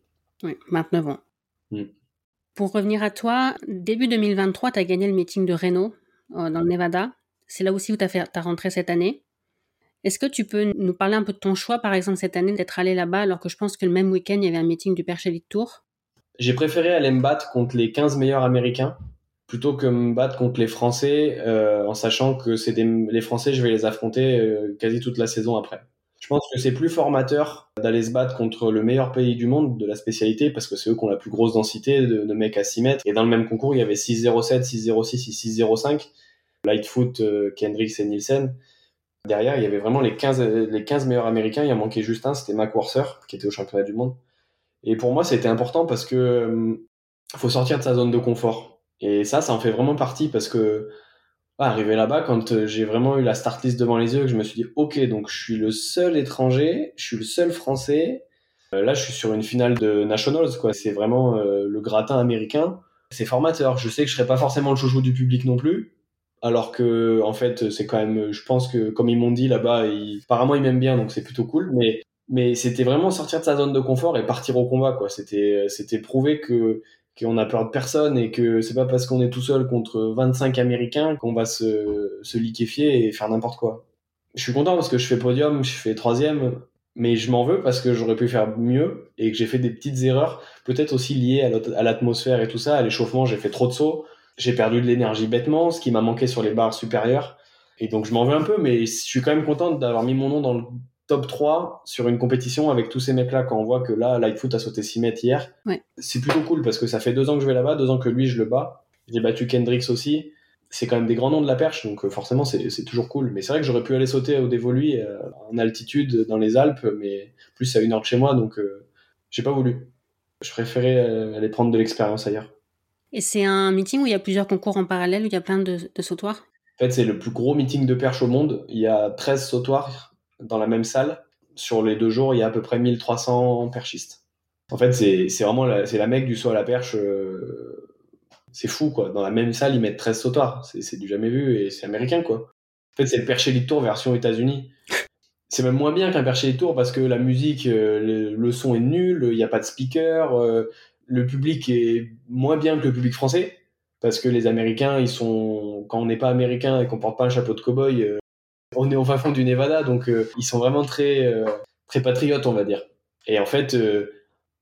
Oui, 29 ans. Mm. Pour revenir à toi, début 2023, tu as gagné le meeting de Renault euh, dans le Nevada. C'est là aussi où tu as, as rentré cette année. Est-ce que tu peux nous parler un peu de ton choix, par exemple, cette année, d'être allé là-bas, alors que je pense que le même week-end, il y avait un meeting du Perche Elite Tour? J'ai préféré aller me battre contre les 15 meilleurs américains plutôt que me battre contre les Français euh, en sachant que c'est les Français, je vais les affronter euh, quasi toute la saison après. Je pense que c'est plus formateur d'aller se battre contre le meilleur pays du monde de la spécialité parce que c'est eux qui ont la plus grosse densité de, mecs à 6 mètres. Et dans le même concours, il y avait 6,07, 6,06 et 6,05. Lightfoot, euh, Kendricks et Nielsen. Derrière, il y avait vraiment les 15, les 15 meilleurs américains. Il en manquait juste un, c'était Mac qui était au championnat du monde. Et pour moi, c'était important parce que euh, faut sortir de sa zone de confort et ça, ça en fait vraiment partie parce que arrivé là-bas, quand euh, j'ai vraiment eu la start list devant les yeux, que je me suis dit, ok, donc je suis le seul étranger, je suis le seul français. Euh, là, je suis sur une finale de Nationals, quoi. C'est vraiment le gratin américain. C'est formateur. Je sais que je serai pas forcément le chouchou du public non plus. Alors que, en fait, c'est quand même, je pense que, comme ils m'ont dit là-bas, apparemment ils m'aiment bien, donc c'est plutôt cool. Mais, mais c'était vraiment sortir de sa zone de confort et partir au combat, quoi. C'était, c'était prouver que qu'on a peur de personne et que c'est pas parce qu'on est tout seul contre 25 Américains qu'on va se, se liquéfier et faire n'importe quoi. Je suis content parce que je fais podium, je fais troisième, mais je m'en veux parce que j'aurais pu faire mieux et que j'ai fait des petites erreurs, peut-être aussi liées à l'atmosphère et tout ça, à l'échauffement, j'ai fait trop de sauts, j'ai perdu de l'énergie bêtement, ce qui m'a manqué sur les barres supérieures. Et donc je m'en veux un peu, mais je suis quand même content d'avoir mis mon nom dans le top 3 sur une compétition avec tous ces mecs-là, quand on voit que là, Lightfoot a sauté 6 mètres hier, c'est plutôt cool parce que ça fait deux ans que je vais là-bas, deux ans que lui, je le bats. J'ai battu Kendricks aussi. C'est quand même des grands noms de la perche, donc euh, forcément, c'est toujours cool. Mais c'est vrai que j'aurais pu aller sauter au dévolu euh, en altitude dans les Alpes, mais plus à une heure de chez moi, donc euh, j'ai pas voulu. Je préférais aller prendre de l'expérience ailleurs. Et c'est un meeting où il y a plusieurs concours en parallèle, où il y a plein de, de sautoirs? En fait, c'est le plus gros meeting de perche au monde. Il y a 13 sautoirs dans la même salle. Sur les deux jours, il y a à peu près 1300 perchistes. En fait, c'est vraiment la, la mec du saut à la perche. Euh, c'est fou, quoi. Dans la même salle, ils mettent 13 sautoirs. C'est du jamais vu et c'est américain, quoi. En fait, c'est le perche Elite Tour version États-Unis. C'est même moins bien qu'un perche Elite Tour parce que la musique, euh, le, son est nul, il n'y a pas de speaker, euh, le public est moins bien que le public français parce que les Américains, ils sont, quand on n'est pas américain et qu'on porte pas un chapeau de cow-boy, on est au fin fond du Nevada, donc euh, ils sont vraiment très, euh, très patriotes, on va dire. Et en fait, euh,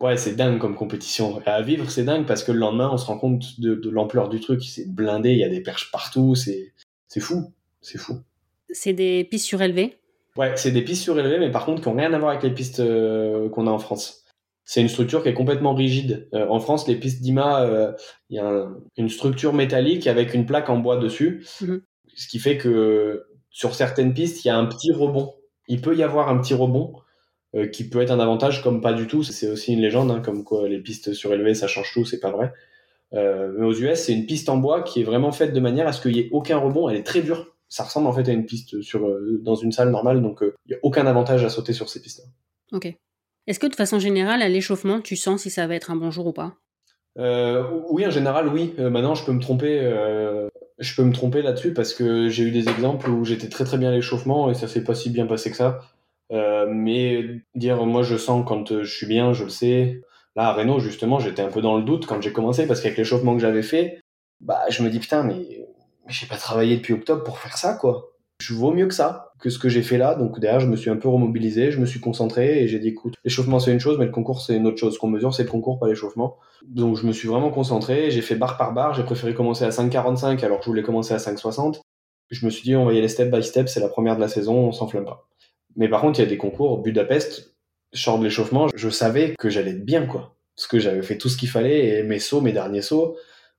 ouais, c'est dingue comme compétition. À vivre, c'est dingue parce que le lendemain, on se rend compte de, l'ampleur du truc. C'est blindé, il y a des perches partout, c'est fou, c'est fou. C'est des pistes surélevées? Ouais, c'est des pistes surélevées, mais par contre qui n'ont rien à voir avec les pistes qu'on a en France. C'est une structure qui est complètement rigide. en France, les pistes d'IMA, il y a une structure métallique avec une plaque en bois dessus, mhm. ce qui fait que sur certaines pistes, il y a un petit rebond. Il peut y avoir un petit rebond, euh, qui peut être un avantage comme pas du tout. C'est aussi une légende, hein, comme quoi les pistes surélevées ça change tout, c'est pas vrai. Euh, mais aux US, c'est une piste en bois qui est vraiment faite de manière à ce qu'il y ait aucun rebond. Elle est très dure. Ça ressemble en fait à une piste sur euh, dans une salle normale, donc il n'y a aucun avantage à sauter sur ces pistes. -là. Ok. Est-ce que de façon générale, à l'échauffement, tu sens si ça va être un bon jour ou pas? Oui, en général, oui. maintenant, je peux me tromper. Je peux me tromper là-dessus parce que j'ai eu des exemples où j'étais très très bien à l'échauffement et ça s'est pas si bien passé que ça. Euh, mais dire moi je sens quand euh, je suis bien, je le sais. Là à Renault justement, j'étais un peu dans le doute quand j'ai commencé parce qu'avec l'échauffement que j'avais fait, bah je me dis putain mais, mais j'ai pas travaillé depuis octobre pour faire ça quoi. Je vaux mieux que ça, que ce que j'ai fait là. Donc derrière je me suis un peu remobilisé, je me suis concentré et j'ai dit écoute, l'échauffement c'est une chose mais le concours c'est une autre chose. Ce qu'on mesure c'est le concours pas l'échauffement. Donc je me suis vraiment concentré, j'ai fait barre par barre, j'ai préféré commencer à 5,45 alors que je voulais commencer à 5,60. Je me suis dit on va y aller step by step, c'est la première de la saison, on s'enflamme pas. Mais par contre, il y a des concours, Budapest, sors de l'échauffement, je savais que j'allais être bien, quoi. Parce que j'avais fait tout ce qu'il fallait, et mes sauts, mes derniers sauts,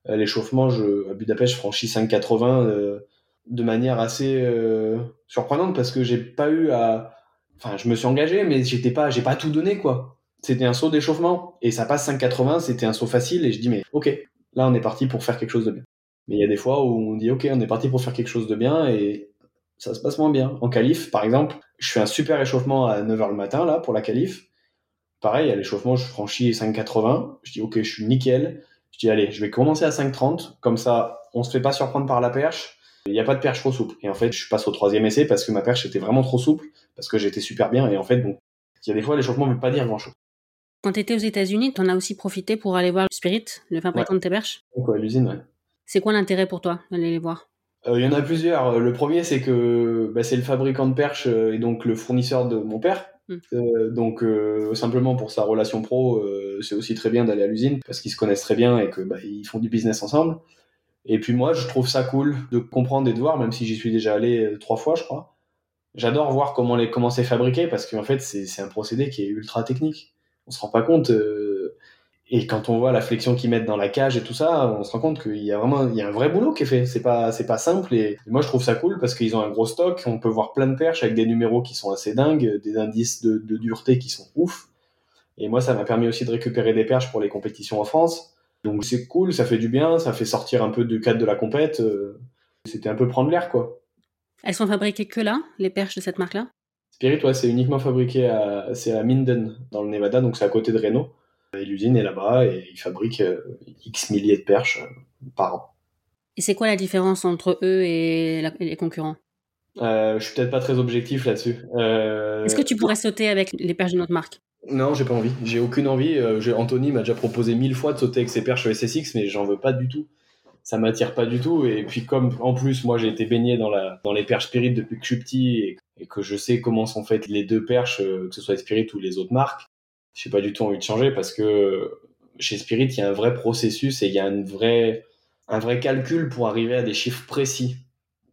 euh, l'échauffement, je, à Budapest, je franchis 5,80 euh, de manière assez euh, surprenante parce que j'ai pas eu à, enfin, je me suis engagé, mais j'étais pas, j'ai pas tout donné, quoi. C'était un saut d'échauffement, et ça passe 5,80, c'était un saut facile, et je dis, mais ok, là, on est parti pour faire quelque chose de bien. Mais il y a des fois où on dit, ok, on est parti pour faire quelque chose de bien, et ça se passe moins bien. En qualif, par exemple, je fais un super échauffement à 9h le matin, là, pour la qualif. Pareil, à l'échauffement, je franchis 5,80. Je dis, OK, je suis nickel. Je dis, allez, je vais commencer à 5,30. Comme ça, on se fait pas surprendre par la perche. Il n'y a pas de perche trop souple. Et en fait, je passe au troisième essai parce que ma perche était vraiment trop souple, parce que j'étais super bien. Et en fait, bon, il y a des fois, l'échauffement ne veut pas dire grand-chose. Quand tu étais aux États-Unis, tu en as aussi profité pour aller voir Spirit, le fabricant de tes perches? Ouais, l'usine, ouais. C'est quoi l'intérêt pour toi d'aller les voir? Euh, il y en a plusieurs. Le premier, c'est que bah, c'est le fabricant de perches euh, et donc le fournisseur de mon père. Hmm. Euh, donc simplement pour sa relation pro, c'est aussi très bien d'aller à l'usine parce qu'ils se connaissent très bien et que bah, ils font du business ensemble. Et puis moi, je trouve ça cool de comprendre et de voir, même si j'y suis déjà allé trois fois, je crois. J'adore voir comment les comment c'est fabriqué parce qu'en fait c'est un procédé qui est ultra technique. On se rend pas compte. Et quand on voit la flexion qu'ils mettent dans la cage et tout ça, on se rend compte qu'il y a vraiment il y a un vrai boulot qui est fait. C'est pas c'est pas simple et, moi je trouve ça cool parce qu'ils ont un gros stock. On peut voir plein de perches avec des numéros qui sont assez dingues, des indices de, de dureté qui sont ouf. Et moi ça m'a permis aussi de récupérer des perches pour les compétitions en France. Donc c'est cool, ça fait du bien, ça fait sortir un peu du cadre de la compète. Euh, c'était un peu prendre l'air quoi. Elles sont fabriquées que là, les perches de cette marque-là? Spirit, ouais, c'est uniquement fabriqué à, c'est à Minden, dans le Nevada, donc c'est à côté de Reno. Et l'usine est là-bas et ils fabriquent euh, X milliers de perches euh, par an. Et c'est quoi la différence entre eux et, les concurrents? Euh, Je suis peut-être pas très objectif là-dessus. Euh, Est-ce que tu pourrais sauter avec les perches de notre marque? Non, j'ai pas envie. J'ai aucune envie. Anthony m'a déjà proposé mille fois de sauter avec ses perches SSX, mais j'en veux pas du tout. Ça m'attire pas du tout. Et puis comme en plus moi j'ai été baigné dans, la, dans les perches Spirit depuis que je suis petit et, et que je sais comment sont faites les deux perches, que ce soit Spirit ou les autres marques, j'ai pas du tout envie de changer parce que chez Spirit, il y a un vrai processus et il y a un vrai, un vrai calcul pour arriver à des chiffres précis.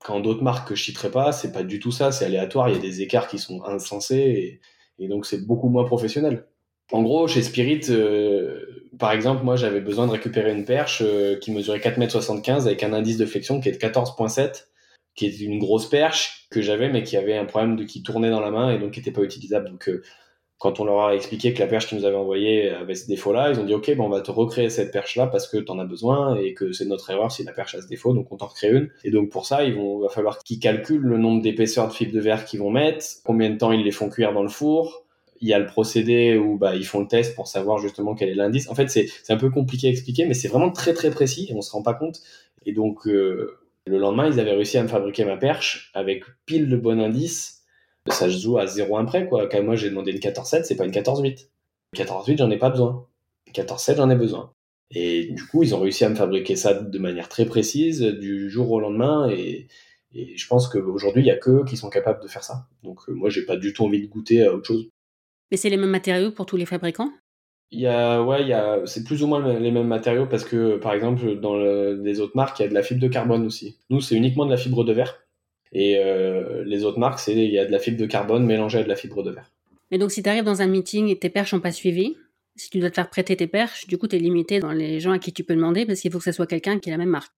Quand d'autres marques que je citerai pas, c'est pas du tout ça, c'est aléatoire, il y a des écarts qui sont insensés et, donc c'est beaucoup moins professionnel. En gros, chez Spirit, euh, par exemple, moi j'avais besoin de récupérer une perche euh, qui mesurait 4,75 m avec un indice de flexion qui est de 14,7 qui est une grosse perche que j'avais mais qui avait un problème de qui tournait dans la main et donc qui n'était pas utilisable. Euh, quand on leur a expliqué que la perche qu'ils nous avaient envoyée avait ce défaut-là, ils ont dit OK, bon, on va te recréer cette perche-là parce que tu en as besoin et que c'est notre erreur si la perche a ce défaut, donc on t'en recrée une. Et donc pour ça, il va falloir qu'ils calculent le nombre d'épaisseurs de fibres de verre qu'ils vont mettre, combien de temps ils les font cuire dans le four. Il y a le procédé où bah, ils font le test pour savoir justement quel est l'indice. En fait, c'est un peu compliqué à expliquer, mais c'est vraiment très très précis et on se rend pas compte. Et donc euh, le lendemain, ils avaient réussi à me fabriquer ma perche avec pile le bon indice ça se joue à 0 près, quoi. Quand moi, j'ai demandé une 14-7, c'est pas une 14-8. 14-8, j'en ai pas besoin. 14-7, j'en ai besoin. Et du coup, ils ont réussi à me fabriquer ça de manière très précise, du jour au lendemain, et, je pense qu'aujourd'hui, il y a que qui sont capables de faire ça. Donc, euh, moi, j'ai pas du tout envie de goûter à autre chose. Mais c'est les mêmes matériaux pour tous les fabricants? Il y a, ouais, il y a, c'est plus ou moins les mêmes matériaux parce que, par exemple, dans les autres marques, il y a de la fibre de carbone aussi. Nous, c'est uniquement de la fibre de verre. Et euh, les autres marques, c'est il y a de la fibre de carbone mélangée à de la fibre de verre. Et donc, si tu arrives dans un meeting et tes perches n'ont pas suivi, si tu dois te faire prêter tes perches, du coup, tu es limité dans les gens à qui tu peux demander parce qu'il faut que ce soit quelqu'un qui ait la même marque.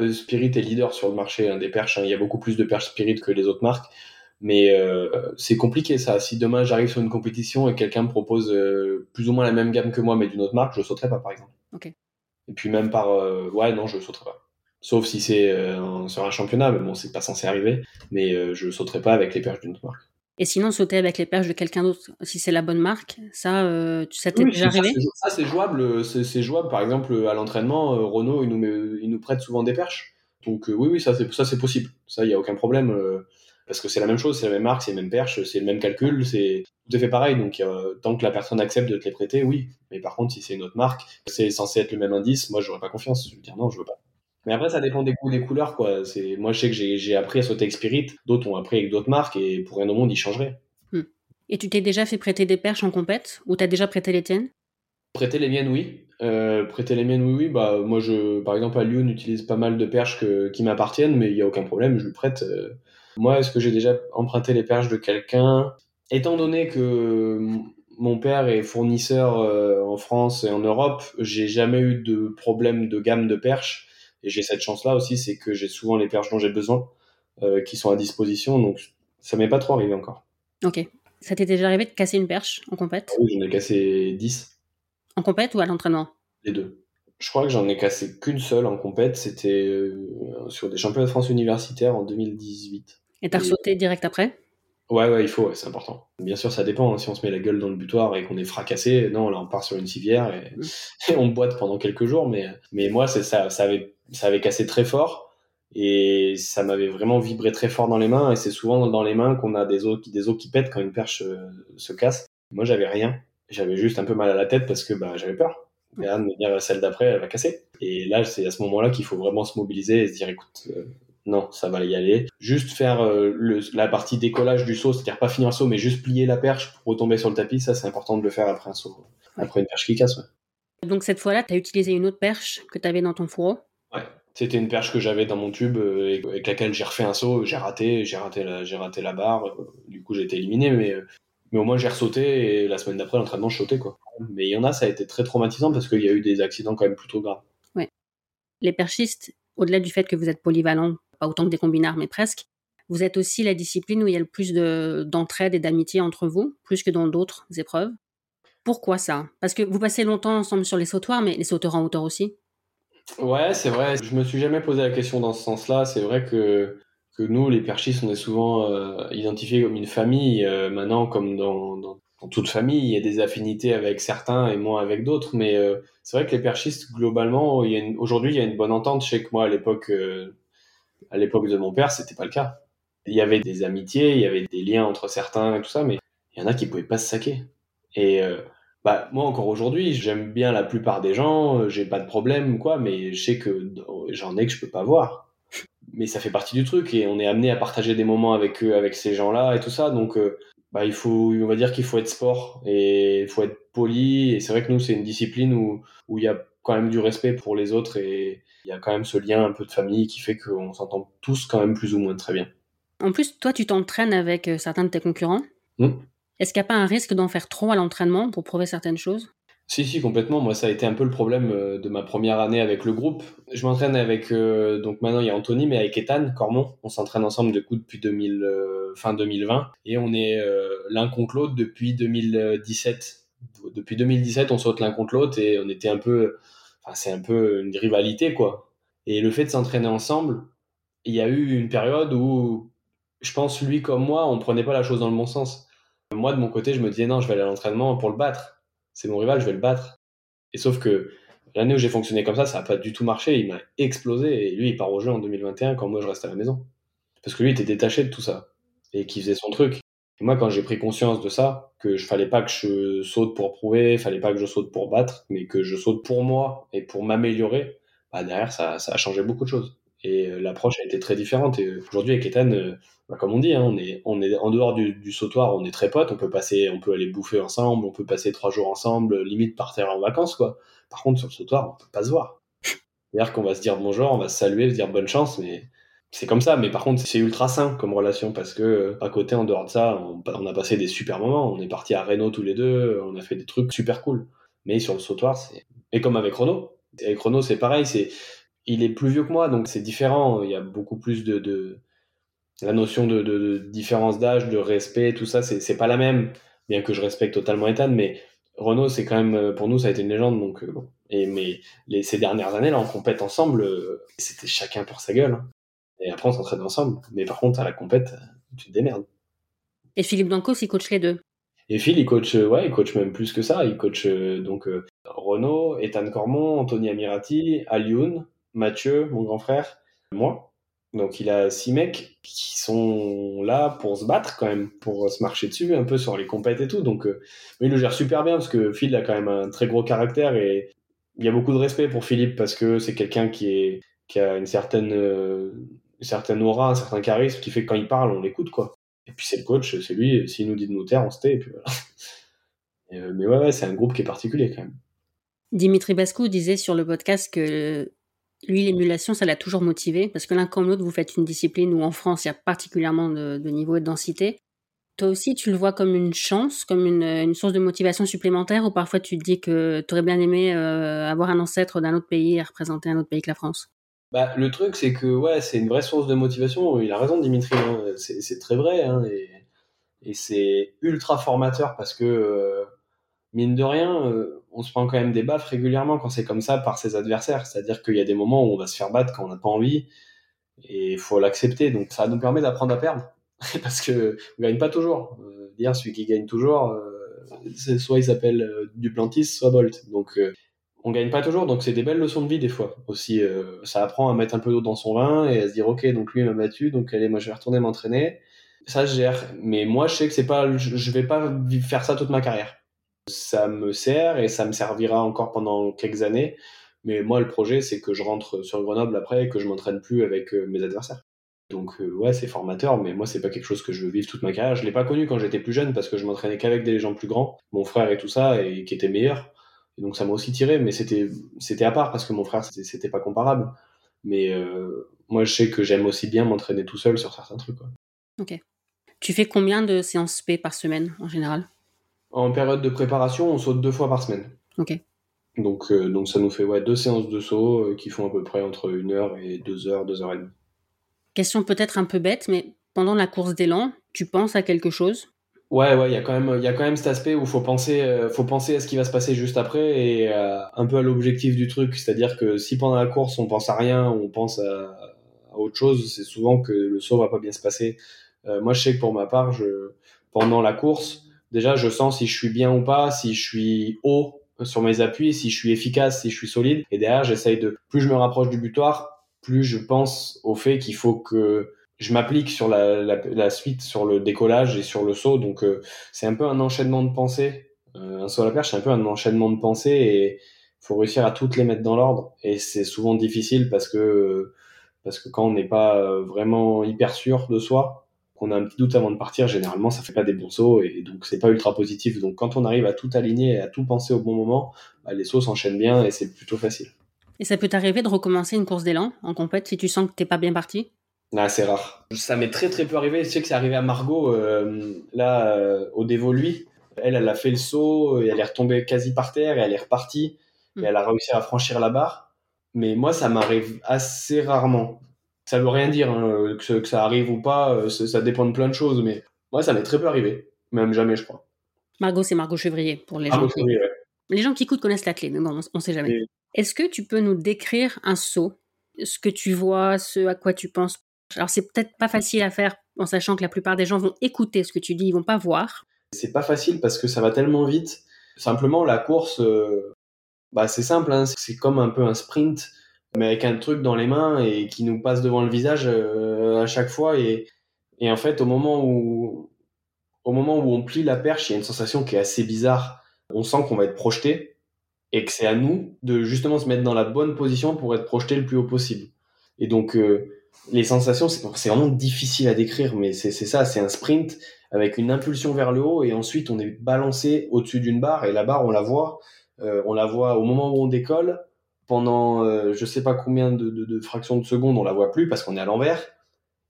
Euh, Spirit est leader sur le marché hein, des perches. hein. Il y a beaucoup plus de perches Spirit que les autres marques. Mais euh, c'est compliqué ça. Si demain j'arrive sur une compétition et quelqu'un me propose euh, plus ou moins la même gamme que moi mais d'une autre marque, je sauterai pas par exemple. Ok. Et puis même par euh, ouais non je sauterai pas. Sauf si c'est euh, sur un championnat, mais bon c'est pas censé arriver. Mais euh, je sauterai pas avec les perches d'une autre marque. Et sinon, sauter avec les perches de quelqu'un d'autre, si c'est la bonne marque, ça, euh, ça t'est Oui, déjà arrivé? Ça, c'est jouable. C'est c'est jouable. Par exemple, à l'entraînement, euh, Renault, il nous, met- il nous prête souvent des perches. Donc, euh, oui, oui, ça, c'est ça, c'est possible. Ça, il n'y a aucun problème. euh, parce que c'est la même chose, c'est la même marque, c'est les mêmes perches, c'est le même calcul, c'est tout est fait pareil. Donc, euh, tant que la personne accepte de te les prêter, oui. Mais par contre, si c'est une autre marque, c'est censé être le même indice, moi, j'aurais pas confiance. Je veux dire, non, je veux pas. Mais après, ça dépend des goûts, des couleurs, quoi. C'est, moi, je sais que j'ai appris à sauter avec Spirit, d'autres ont appris avec d'autres marques, et pour rien au monde, ils changeraient. Et tu t'es déjà fait prêter des perches en compète? Ou t'as déjà prêté les tiennes? Prêter les miennes, oui. Euh, prêter les miennes, oui, oui. Bah, moi, je, par exemple, à Lyon, on utilise pas mal de perches que- qui m'appartiennent, mais il n'y a aucun problème, je lui prête. euh. Moi, est-ce que j'ai déjà emprunté les perches de quelqu'un? Étant donné que mon père est fournisseur euh, en France et en Europe, j'ai jamais eu de problème de gamme de perches. Et j'ai cette chance-là aussi, c'est que j'ai souvent les perches dont j'ai besoin euh, qui sont à disposition, donc ça m'est pas trop arrivé encore. Ok. Ça t'est déjà arrivé de casser une perche en compète? Oui, j'en ai cassé 10. En compète ou à l'entraînement? Les deux. Je crois que j'en ai cassé qu'une seule en compète. C'était euh, sur des championnats de France universitaires en 2018. Et t'as Oui. sauté direct après? Ouais, ouais, il faut, ouais, c'est important. Bien sûr, ça dépend. hein. Si on se met la gueule dans le butoir et qu'on est fracassé, non, là, on part sur une civière et, et on boite pendant quelques jours. Mais, mais moi, c'est ça, ça avait, ça avait cassé très fort et ça m'avait vraiment vibré très fort dans les mains. Et c'est souvent dans les mains qu'on a des os, qui- des os qui pètent quand une perche euh, se casse. Moi, j'avais rien. J'avais juste un peu mal à la tête parce que bah, j'avais peur. Et là, de me dire, celle d'après, elle va casser. Et là, c'est à ce moment-là qu'il faut vraiment se mobiliser et se dire, écoute, euh, non, ça va y aller. Juste faire euh, le, la partie décollage du saut, c'est-à-dire pas finir un saut, mais juste plier la perche pour retomber sur le tapis, ça, c'est important de le faire après un saut. Après une perche qui casse, ouais. Donc cette fois-là, t'as utilisé une autre perche que t'avais dans ton fourreau? Ouais. C'était une perche que j'avais dans mon tube euh, et avec laquelle j'ai refait un saut, j'ai raté, j'ai raté la, j'ai raté la barre, euh, du coup j'ai été éliminé, mais, euh, mais au moins j'ai ressauté et la semaine d'après l'entraînement je sautais quoi. Mais il y en a, ça a été très traumatisant parce qu'il y a eu des accidents quand même plutôt graves. Les perchistes, au-delà du fait que vous êtes polyvalents, pas autant que des combinards, mais presque, vous êtes aussi la discipline où il y a le plus de- d'entraide et d'amitié entre vous, plus que dans d'autres épreuves. Pourquoi ça? Parce que vous passez longtemps ensemble sur les sautoirs, mais les sauteurs en hauteur aussi. Ouais, c'est vrai. Je me suis jamais posé la question dans ce sens-là. C'est vrai que, que nous, les perchistes, on est souvent euh, identifiés comme une famille. Euh, maintenant, comme dans, toute famille, il y a des affinités avec certains et moins avec d'autres. Mais euh, c'est vrai que les perchistes, globalement, aujourd'hui, il y a une bonne entente. Je sais que moi, à l'époque, euh, à l'époque de mon père, c'était pas le cas. Il y avait des amitiés, il y avait des liens entre certains et tout ça, mais il y en a qui pouvaient pas se saquer. Et euh, bah, moi, encore aujourd'hui, j'aime bien la plupart des gens, euh, j'ai pas de problème, quoi, mais je sais que j'en ai que je peux pas voir. Mais ça fait partie du truc et on est amené à partager des moments avec eux, avec ces gens-là et tout ça. Donc, euh, bah, il faut, on va dire qu'il faut être sport et il faut être poli. Et c'est vrai que nous, c'est une discipline où, où il y a quand même du respect pour les autres et il y a quand même ce lien un peu de famille qui fait qu'on s'entend tous quand même plus ou moins très bien. En plus, toi, tu t'entraînes avec euh, certains de tes concurrents. Mm. Est-ce qu'il n'y a pas un risque d'en faire trop à l'entraînement pour prouver certaines choses? Si, si, complètement. Moi, ça a été un peu le problème euh, de ma première année avec le groupe. Je m'entraîne avec, euh, donc maintenant il y a Anthony, mais avec Ethan Cormon. On s'entraîne ensemble du coup depuis 2000, euh, fin 2020. Et on est euh, l'un contre l'autre depuis 2017. Depuis 2017, on saute l'un contre l'autre et on était un peu. C'est un peu une rivalité, quoi. Et le fait de s'entraîner ensemble, il y a eu une période où je pense, lui comme moi, on prenait pas la chose dans le bon sens. Moi, de mon côté, je me disais non, je vais aller à l'entraînement pour le battre. C'est mon rival, je vais le battre. Et sauf que l'année où j'ai fonctionné comme ça, ça n'a pas du tout marché. Il m'a explosé. Et lui, il part au jeu en 2021 quand moi, je reste à la maison. Parce que lui, il était détaché de tout ça. Et qui faisait son truc. Et moi, quand j'ai pris conscience de ça, que je fallait pas que je saute pour prouver, fallait pas que je saute pour battre, mais que je saute pour moi et pour m'améliorer, bah derrière, ça, ça a changé beaucoup de choses. Et euh, l'approche a été très différente. Et euh, aujourd'hui, avec Ethan, euh, bah, comme on dit, hein, on, est, on est en dehors du, sautoir, on est très potes, on peut passer, on peut aller bouffer ensemble, on peut passer trois jours ensemble, limite partir en vacances, quoi. Par contre, sur le sautoir, on peut pas se voir. C'est-à-dire qu'on va se dire bonjour, on va se saluer, se dire bonne chance, mais c'est comme ça, mais par contre, c'est ultra sain comme relation parce que euh, à côté, en dehors de ça, on, a passé des super moments. On est parti à Reno tous les deux, on a fait des trucs super cool. Mais sur le sautoir, c'est. Et comme avec Renault. Avec Renault, c'est pareil, c'est. Il est plus vieux que moi, donc c'est différent. Il y a beaucoup plus de. de... La notion de, différence d'âge, de respect, tout ça, c'est pas la même. Bien que je respecte totalement Ethan, mais Renault, c'est quand même, pour nous, ça a été une légende. Donc, euh, bon. Et, mais ces dernières années, là, on compète ensemble, euh, c'était chacun pour sa gueule. Hein. Et après, on s'entraîne ensemble. Mais par contre, à la compète, tu te démerdes. Et Philippe Dancos, il coach les deux? Et Phil, il coach, euh, ouais, il coach même plus que ça. Il coach euh, donc euh, Renaud, Ethan Cormont, Anthony Amirati, Alioun, Mathieu, mon grand frère, moi. Donc il a six mecs qui sont là pour se battre quand même, pour se marcher dessus un peu sur les compètes et tout. Donc mais il le gère super bien parce que Phil a quand même un très gros caractère et il y a beaucoup de respect pour Philippe parce que c'est quelqu'un qui est qui a une certaine une certaine aura, un certain charisme qui fait que quand il parle, on l'écoute, quoi. Et puis c'est le coach, c'est lui, s'il nous dit de nous taire, on se tait. Euh, mais ouais, ouais c'est un groupe qui est particulier quand même. Dimitri Bascou disait sur le podcast que lui, l'émulation, ça l'a toujours motivé, parce que l'un comme l'autre, vous faites une discipline où en France, il y a particulièrement de, niveau et de densité. Toi aussi, tu le vois comme une chance, comme une, source de motivation supplémentaire, ou parfois tu te dis que tu aurais bien aimé euh, avoir un ancêtre d'un autre pays et représenter un autre pays que la France? Bah, le truc, c'est que ouais, c'est une vraie source de motivation. Il a raison, Dimitri. Hein. C'est très vrai. Hein, et, c'est ultra formateur parce que, euh, mine de rien, euh, on se prend quand même des baffes régulièrement quand c'est comme ça par ses adversaires. C'est-à-dire qu'il y a des moments où on va se faire battre quand on n'a pas envie. Et il faut l'accepter. Donc ça nous permet d'apprendre à perdre. parce que on gagne pas toujours. Euh, dire celui qui gagne toujours, soit il s'appelle Duplantis, soit Bolt. Donc on gagne pas toujours, donc c'est des belles leçons de vie des fois aussi. Euh, ça apprend à mettre un peu d'eau dans son vin et à se dire ok, donc lui m'a battu, donc allez, moi je vais retourner m'entraîner. Ça je gère, mais moi je sais que c'est pas, je vais pas faire ça toute ma carrière. Ça me sert et ça me servira encore pendant quelques années. Mais moi le projet c'est que je rentre sur Grenoble après et que je m'entraîne plus avec euh, mes adversaires. Donc euh, ouais, c'est formateur, mais moi c'est pas quelque chose que je veux vivre toute ma carrière. Je l'ai pas connu quand j'étais plus jeune parce que je m'entraînais qu'avec des gens plus grands, mon frère et tout ça, et qui étaient meilleurs donc ça m'a aussi tiré, mais c'était c'était à part parce que mon frère c'était pas comparable. Mais euh, moi je sais que j'aime aussi bien m'entraîner tout seul sur certains trucs. Quoi. Ok. Tu fais combien de séances P par semaine en général? En période de préparation, on saute deux fois par semaine. Ok. Donc, euh, donc ça nous fait ouais, deux séances de saut euh, qui font à peu près entre une heure et deux heures, deux heures et demie. Question peut-être un peu bête, mais pendant la course d'élan, tu penses à quelque chose? Ouais, ouais, il y a quand même, il y a quand même cet aspect où faut penser, euh, faut penser à ce qui va se passer juste après et euh, un peu à l'objectif du truc. C'est-à-dire que si pendant la course on pense à rien, on pense à, autre chose, c'est souvent que le saut va pas bien se passer. Euh, moi, je sais que pour ma part, je, pendant la course, déjà, je sens si je suis bien ou pas, si je suis haut sur mes appuis, si je suis efficace, si je suis solide. Et derrière, j'essaye de, plus je me rapproche du butoir, plus je pense au fait qu'il faut que je m'applique sur la, suite, sur le décollage et sur le saut. Donc, euh, c'est un peu un enchaînement de pensées. Euh, un saut à la perche, c'est un peu un enchaînement de pensées et faut réussir à toutes les mettre dans l'ordre. Et c'est souvent difficile parce que, parce que quand on n'est pas vraiment hyper sûr de soi, qu'on a un petit doute avant de partir, généralement, ça fait pas des bons sauts et donc c'est pas ultra positif. Donc, quand on arrive à tout aligner et à tout penser au bon moment, bah, les sauts s'enchaînent bien et c'est plutôt facile. Et ça peut t'arriver de recommencer une course d'élan en compète si tu sens que t'es pas bien parti? Non, c'est rare. Ça m'est très très peu arrivé. Je sais que c'est arrivé à Margot, euh, là, euh, au dévolu. Elle, elle a fait le saut, et elle est retombée quasi par terre, et elle est repartie, et elle a réussi à franchir la barre. Mais moi, ça m'arrive assez rarement. Ça veut rien dire, hein, que, ça arrive ou pas, euh, ça, dépend de plein de choses, mais moi, ça m'est très peu arrivé. Même jamais, je crois. Margot, c'est Margot Chevrier, pour les gens. Qui... Les gens qui écoutent connaissent la clé, mais bon, on, ne sait jamais. Est-ce que tu peux nous décrire un saut? Ce que tu vois, ce à quoi tu penses alors c'est peut-être pas facile à faire en sachant que la plupart des gens vont écouter ce que tu dis, ils vont pas voir. C'est pas facile parce que ça va tellement vite. Simplement la course, euh, bah c'est simple, hein. c'est comme un peu un sprint, mais avec un truc dans les mains et qui nous passe devant le visage euh, à chaque fois. Et, en fait, au moment où au moment où on plie la perche, il y a une sensation qui est assez bizarre. On sent qu'on va être projeté et que c'est à nous de justement se mettre dans la bonne position pour être projeté le plus haut possible. Et donc euh, les sensations, c'est vraiment difficile à décrire, mais c'est ça, c'est un sprint avec une impulsion vers le haut et ensuite on est balancé au-dessus d'une barre et la barre on la voit, euh, on la voit au moment où on décolle pendant euh, je sais pas combien de, fractions de secondes on la voit plus parce qu'on est à l'envers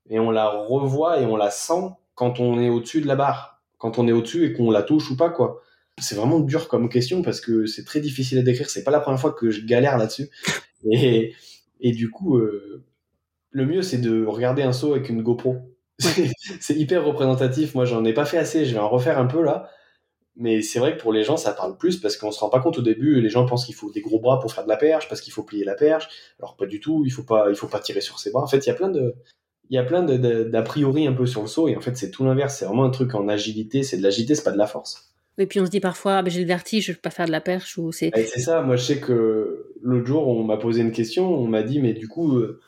et on la revoit et on la sent quand on est au-dessus de la barre, quand on est au-dessus et qu'on la touche ou pas, quoi. C'est vraiment dur comme question parce que c'est très difficile à décrire. C'est pas la première fois que je galère là-dessus. Et, et du coup, euh, le mieux, c'est de regarder un saut avec une GoPro. c'est hyper représentatif. Moi, j'en ai pas fait assez. Je vais en refaire un peu là. Mais c'est vrai que pour les gens, ça parle plus parce qu'on se rend pas compte au début. Les gens pensent qu'il faut des gros bras pour faire de la perche, parce qu'il faut plier la perche. Alors pas du tout. Il faut pas, il faut pas tirer sur ses bras. En fait, il y a plein de, il y a plein d'a priori un peu sur le saut. Et en fait, c'est tout l'inverse. C'est vraiment un truc en agilité. C'est de l'agilité, c'est pas de la force. Et puis on se dit parfois, ah, ben, j'ai le vertige, je peux pas faire de la perche ou c'est. c'est ça. Moi, je sais que l'autre jour, on m'a posé une question. On m'a dit, mais du coup, euh,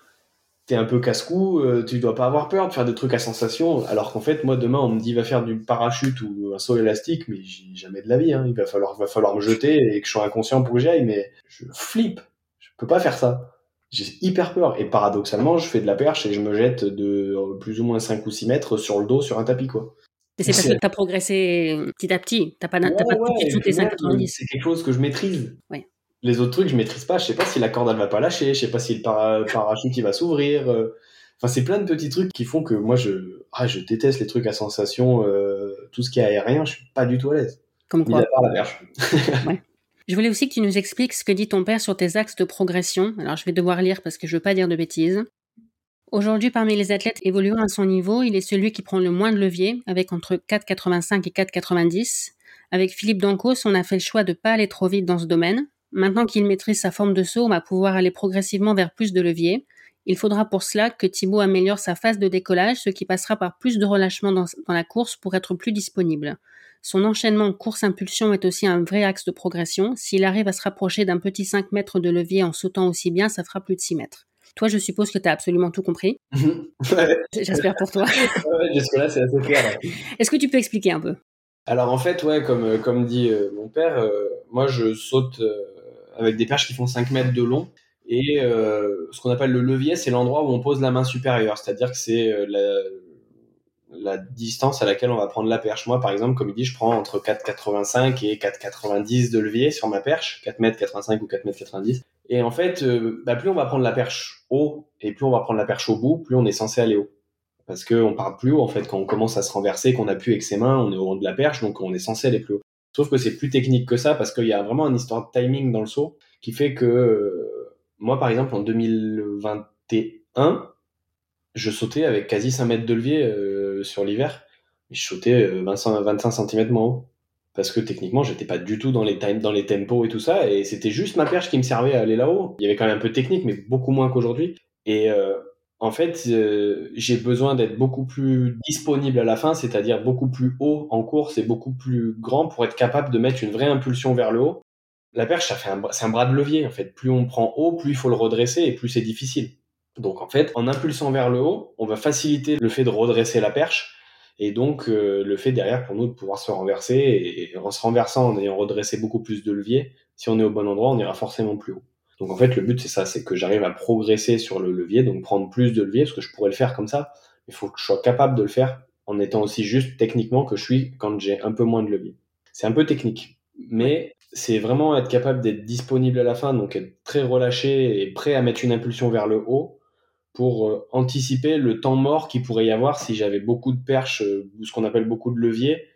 t'es un peu casse-cou, euh, tu dois pas avoir peur de faire des trucs à sensation. Alors qu'en fait, moi, demain, on me dit, va faire du parachute ou un saut élastique, mais j'ai jamais de la vie. Hein. Il va falloir, va falloir me jeter et que je sois inconscient pour que j'y aille, mais je flippe. Je peux pas faire ça. J'ai hyper peur. Et paradoxalement, je fais de la perche et je me jette de plus ou moins 5 ou 6 mètres sur le dos sur un tapis, quoi. Et c'est parce que tu as progressé petit à petit. T'as pas, pas tout de C'est quelque chose que je maîtrise. Ouais les autres trucs, je maîtrise pas. Je sais pas si la corde elle va pas lâcher. Je sais pas si le parachute il va s'ouvrir. Euh. Enfin, c'est plein de petits trucs qui font que moi je, ah, je déteste les trucs à sensation. Euh, tout ce qui est aérien, je suis pas du tout à l'aise. Comme quoi. la ouais. Je voulais aussi que tu nous expliques ce que dit ton père sur tes axes de progression. Alors, je vais devoir lire parce que je veux pas dire de bêtises. Aujourd'hui, parmi les athlètes évoluant à son niveau, il est celui qui prend le moins de levier, avec entre 4,85 et 4,90. Avec Philippe Dancos, on a fait le choix de pas aller trop vite dans ce domaine. Maintenant qu'il maîtrise sa forme de saut, on va pouvoir aller progressivement vers plus de levier. Il faudra pour cela que Thibaut améliore sa phase de décollage, ce qui passera par plus de relâchement dans, la course pour être plus disponible. Son enchaînement course-impulsion est aussi un vrai axe de progression. S'il arrive à se rapprocher d'un petit 5 mètres de levier en sautant aussi bien, ça fera plus de 6 mètres. Toi, je suppose que tu as absolument tout compris. J'espère pour toi. Jusque-là, c'est assez clair. Est-ce que tu peux expliquer un peu? Alors, en fait, ouais, comme, comme dit euh, mon père, euh, moi, je saute euh, avec des perches qui font 5 mètres de long. Et euh, ce qu'on appelle le levier, c'est l'endroit où on pose la main supérieure, c'est-à-dire que c'est euh, la, distance à laquelle on va prendre la perche. Moi, par exemple, comme il dit, je prends entre 4,85 et 4,90 de levier sur ma perche, 4 mètres 85 ou 4 mètres 90. Et en fait, euh, bah, plus on va prendre la perche haut et plus on va prendre la perche au bout, plus on est censé aller haut. Parce qu'on part plus haut, en fait, quand on commence à se renverser, qu'on appuie avec ses mains, on est au haut de la perche, donc on est censé aller plus haut. Sauf que c'est plus technique que ça parce qu'il y a vraiment une histoire de timing dans le saut qui fait que euh, moi, par exemple, en 2021, je sautais avec quasi 5 mètres de levier euh, sur l'hiver. Je sautais 25, euh, 25 cm moins haut. Parce que techniquement, j'étais pas du tout dans les, dans les tempos et tout ça. Et c'était juste ma perche qui me servait à aller là-haut. Il y avait quand même un peu de technique, mais beaucoup moins qu'aujourd'hui. Et en fait, euh, j'ai besoin d'être beaucoup plus disponible à la fin, c'est-à-dire beaucoup plus haut en course et beaucoup plus grand pour être capable de mettre une vraie impulsion vers le haut. La perche, ça fait c'est un bras de levier en fait. Plus on prend haut, plus il faut le redresser et plus c'est difficile. Donc en fait, en impulsant vers le haut, on va faciliter le fait de redresser la perche et donc euh, le fait derrière pour nous de pouvoir se renverser et en se renversant en ayant redressé beaucoup plus de levier, si on est au bon endroit, on ira forcément plus haut. Donc en fait, le but c'est ça, c'est que j'arrive à progresser sur le levier, donc prendre plus de levier, parce que je pourrais le faire comme ça. Il faut que je sois capable de le faire en étant aussi juste techniquement que je suis quand j'ai un peu moins de levier. C'est un peu technique, mais c'est vraiment être capable d'être disponible à la fin, donc être très relâché et prêt à mettre une impulsion vers le haut pour euh, anticiper le temps mort qu'il pourrait y avoir si j'avais beaucoup de perches euh, ou ce qu'on appelle beaucoup de levier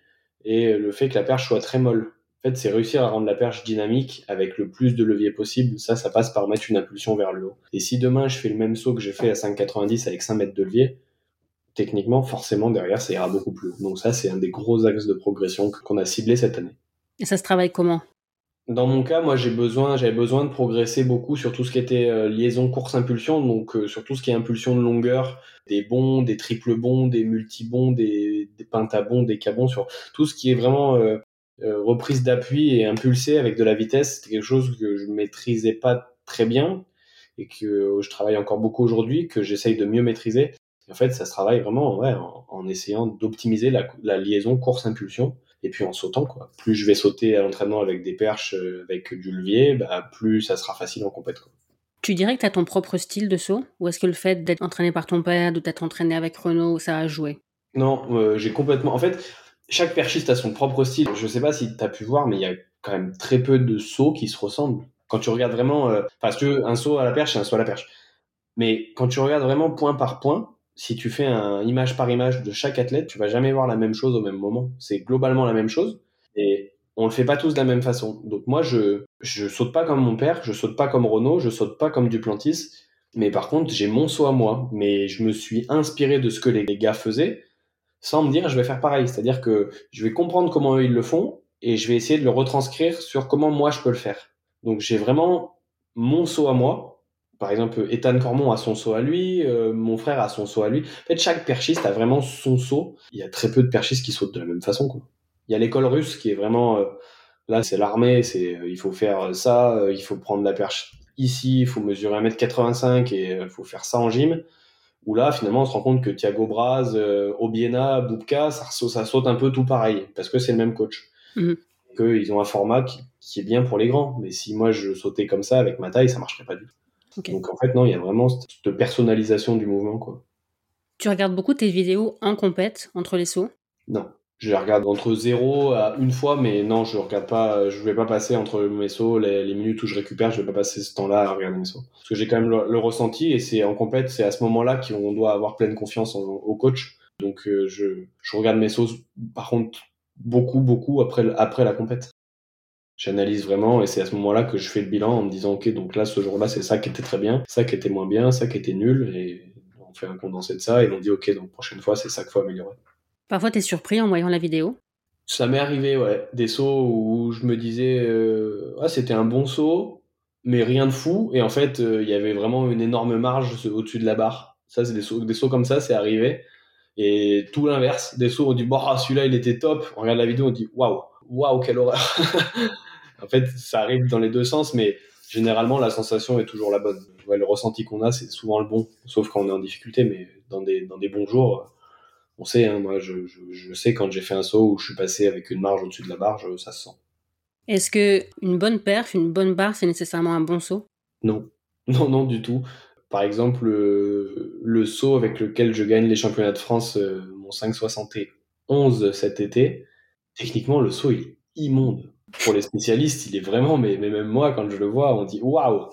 et le fait que la perche soit très molle fait, c'est réussir à rendre la perche dynamique avec le plus de levier possible. Ça, ça passe par mettre une impulsion vers le haut. Et si demain, je fais le même saut que j'ai fait à 5,90 avec 5 mètres de levier, techniquement, forcément, derrière, ça ira beaucoup plus haut. Donc ça, c'est un des gros axes de progression qu'on a ciblé cette année. Et ça se travaille comment? Dans mon cas, moi, j'ai besoin, j'avais besoin de progresser beaucoup sur tout ce qui était euh, liaison course-impulsion, donc euh, sur tout ce qui est impulsion de longueur, des bons, des triples bons, des multi-bons, des, des pentabons, des cabons, sur tout ce qui est vraiment euh, reprise d'appui et impulsé avec de la vitesse, c'était quelque chose que je maîtrisais pas très bien et que je travaille encore beaucoup aujourd'hui, que j'essaye de mieux maîtriser. en fait, ça se travaille vraiment ouais, en, essayant d'optimiser la, la, liaison course-impulsion et puis en sautant. Quoi. Plus je vais sauter à l'entraînement avec des perches, euh, avec du levier, bah, plus ça sera facile en compétition. Tu dirais que tu as ton propre style de saut Ou est-ce que le fait d'être entraîné par ton père, de t'être entraîné avec Renault, ça a joué? Non, euh, j'ai complètement. En fait, chaque perchiste a son propre style. Je sais pas si tu as pu voir, mais il y a quand même très peu de sauts qui se ressemblent. Quand tu regardes vraiment, euh, parce que un saut à la perche, un saut à la perche. Mais quand tu regardes vraiment point par point, si tu fais un image par image de chaque athlète, tu vas jamais voir la même chose au même moment. C'est globalement la même chose et on le fait pas tous de la même façon. Donc moi, je je saute pas comme mon père, je saute pas comme Renault, je saute pas comme Duplantis. Mais par contre, j'ai mon saut à moi. Mais je me suis inspiré de ce que les gars faisaient sans me dire je vais faire pareil. C'est-à-dire que je vais comprendre comment eux ils le font et je vais essayer de le retranscrire sur comment moi je peux le faire. Donc j'ai vraiment mon saut à moi par exemple, Ethan Cormon a son saut à lui, euh, mon frère a son saut à lui. En fait, chaque perchiste a vraiment son saut. Il y a très peu de perchistes qui sautent de la même façon. Il y a l'école russe qui est vraiment... Euh, là, c'est l'armée, c'est euh, il faut faire ça, il faut prendre la perche ici, il faut mesurer 1m85 et il faut faire ça en gym. Où là, finalement, on se rend compte que Thiago Braz, Obiena, Boubka, ça, ça, saute un peu tout pareil, parce que c'est le même coach. Mmh. Qu'ils ont un format qui, qui, est bien pour les grands. Mais si moi, je sautais comme ça avec ma taille, ça marcherait pas du tout. Donc en fait, non, il y a vraiment cette personnalisation du mouvement. Quoi. Tu regardes beaucoup tes vidéos en compète entre les sauts? Non. Je regarde entre zéro à une fois, mais non, je regarde pas, je vais pas passer entre mes sauts, les, minutes où je récupère, je vais pas passer ce temps-là à regarder mes sauts. Parce que j'ai quand même le, ressenti et c'est en compète, c'est à ce moment-là qu'on doit avoir pleine confiance au coach. Donc euh, je, je regarde mes sauts, par contre, beaucoup, beaucoup après, après la compète j'analyse vraiment et c'est à ce moment-là que je fais le bilan en me disant ok donc là ce jour-là c'est ça qui était très bien, ça qui était moins bien, ça qui était nul et on fait un condensé de ça et on dit ok donc prochaine fois c'est ça qu'il faut améliorer. Parfois tu es surpris en voyant la vidéo. Ça m'est arrivé ouais, des sauts où je me disais euh, ah c'était un bon saut mais rien de fou. Et en fait euh, il y avait vraiment une énorme marge au-dessus de la barre. Ça c'est des sauts, des sauts comme ça c'est arrivé. Et tout l'inverse, des sauts on dit bon ah, celui-là il était top, on regarde la vidéo on dit waouh waouh quelle horreur. En fait, ça arrive dans les deux sens, mais généralement, la sensation est toujours la bonne. le ressenti qu'on a, c'est souvent le bon, sauf quand on est en difficulté, mais dans des, dans des bons jours, on sait, hein, moi, je, je, sais quand j'ai fait un saut où je suis passé avec une marge au-dessus de la barre, ça se sent. Est-ce que une bonne perf, une bonne barre, c'est nécessairement un bon saut? Non, non, non, du tout. Par exemple, le, saut avec lequel je gagne les championnats de France, euh, mon 5,71 cet été, techniquement, le saut, il est immonde pour les spécialistes, il est vraiment, mais, mais même moi, quand je le vois, on dit waouh,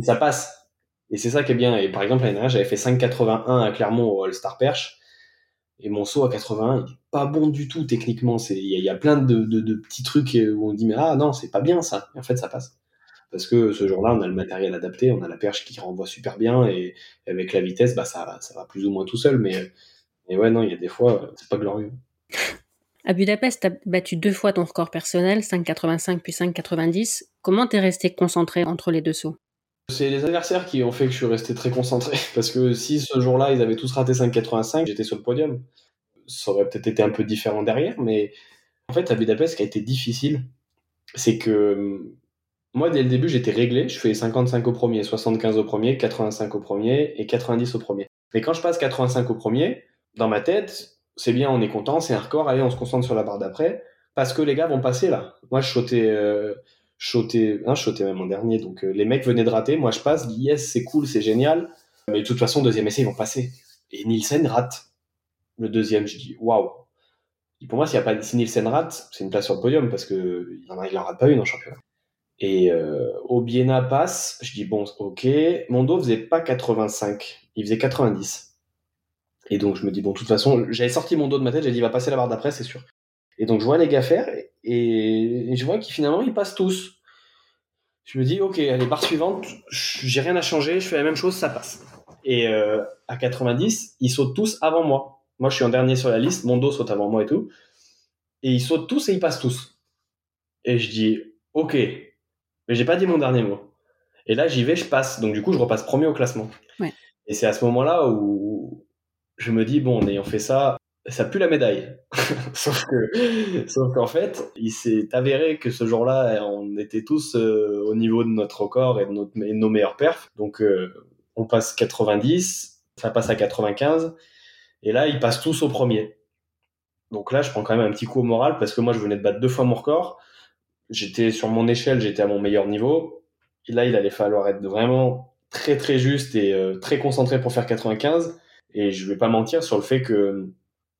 ça passe. Et c'est ça qui est bien. Et par exemple, l'année dernière, j'avais fait 5,81 à Clermont au All-Star Perche. Et mon saut à 81, il est pas bon du tout techniquement. Il y, a plein de, petits trucs où on dit, mais ah non, c'est pas bien ça. Et en fait, ça passe. Parce que ce jour-là, on a le matériel adapté, on a la perche qui renvoie super bien. Et avec la vitesse, bah, ça, ça va plus ou moins tout seul. Mais, mais ouais, non, il y a des fois, c'est pas glorieux. À Budapest, tu as battu deux fois ton record personnel, 5,85 puis 5,90. Comment t'es resté concentré entre les deux sauts? C'est les adversaires qui ont fait que je suis resté très concentré. Parce que si ce jour-là, ils avaient tous raté 5,85, j'étais sur le podium. Ça aurait peut-être été un peu différent derrière, mais en fait, à Budapest, ce qui a été difficile, c'est que moi, dès le début, j'étais réglé. Je fais 55 au premier, 75 au premier, 85 au premier et 90 au premier. Mais quand je passe 85 au premier, dans ma tête, c'est bien, on est content, c'est un record, allez, on se concentre sur la barre d'après, parce que les gars vont passer là. Moi, je sautais, euh, je hein, même en dernier, donc euh, les mecs venaient de rater, moi je passe, yes, c'est cool, c'est génial, mais de toute façon, deuxième essai, ils vont passer. Et Nielsen rate le deuxième, je dis waouh. Pour moi, y a pas si Nielsen rate, c'est une place sur le podium parce que il en, en rate pas une en championnat. Et euh, Obiena passe, je dis bon, ok. Mon dos faisait pas 85, il faisait 90. Et donc, je me dis, bon, de toute façon, j'avais sorti mon dos de ma tête, j'ai dit, il va passer la barre d'après, c'est sûr. Et donc, je vois les gars faire, je vois qu'ils finalement, ils passent tous. Je me dis, ok, allez, barre suivante, j'ai rien à changer, je fais la même chose, ça passe. Et euh, à 90, ils sautent tous avant moi. Moi, je suis en dernier sur la liste, mon dos saute avant moi et tout. Et ils sautent tous et ils passent tous. Et je dis, ok, mais j'ai pas dit mon dernier mot. Et là, j'y vais, je passe. Donc, du coup, je repasse premier au classement. Et c'est à ce moment-là où, je me dis, bon, en ayant fait ça, ça pue la médaille. sauf que, sauf qu'en fait, il s'est avéré que ce jour-là, on était tous euh, au niveau de notre record et de, nos meilleurs perfs. Donc, euh, on passe 90, ça passe à 95, et là, ils passent tous au premier. Donc là, je prends quand même un petit coup au moral parce que moi, je venais de battre deux fois mon record. J'étais sur mon échelle, j'étais à mon meilleur niveau. Et là, il allait falloir être vraiment très très juste et euh, très concentré pour faire 95. Et je vais pas mentir sur le fait que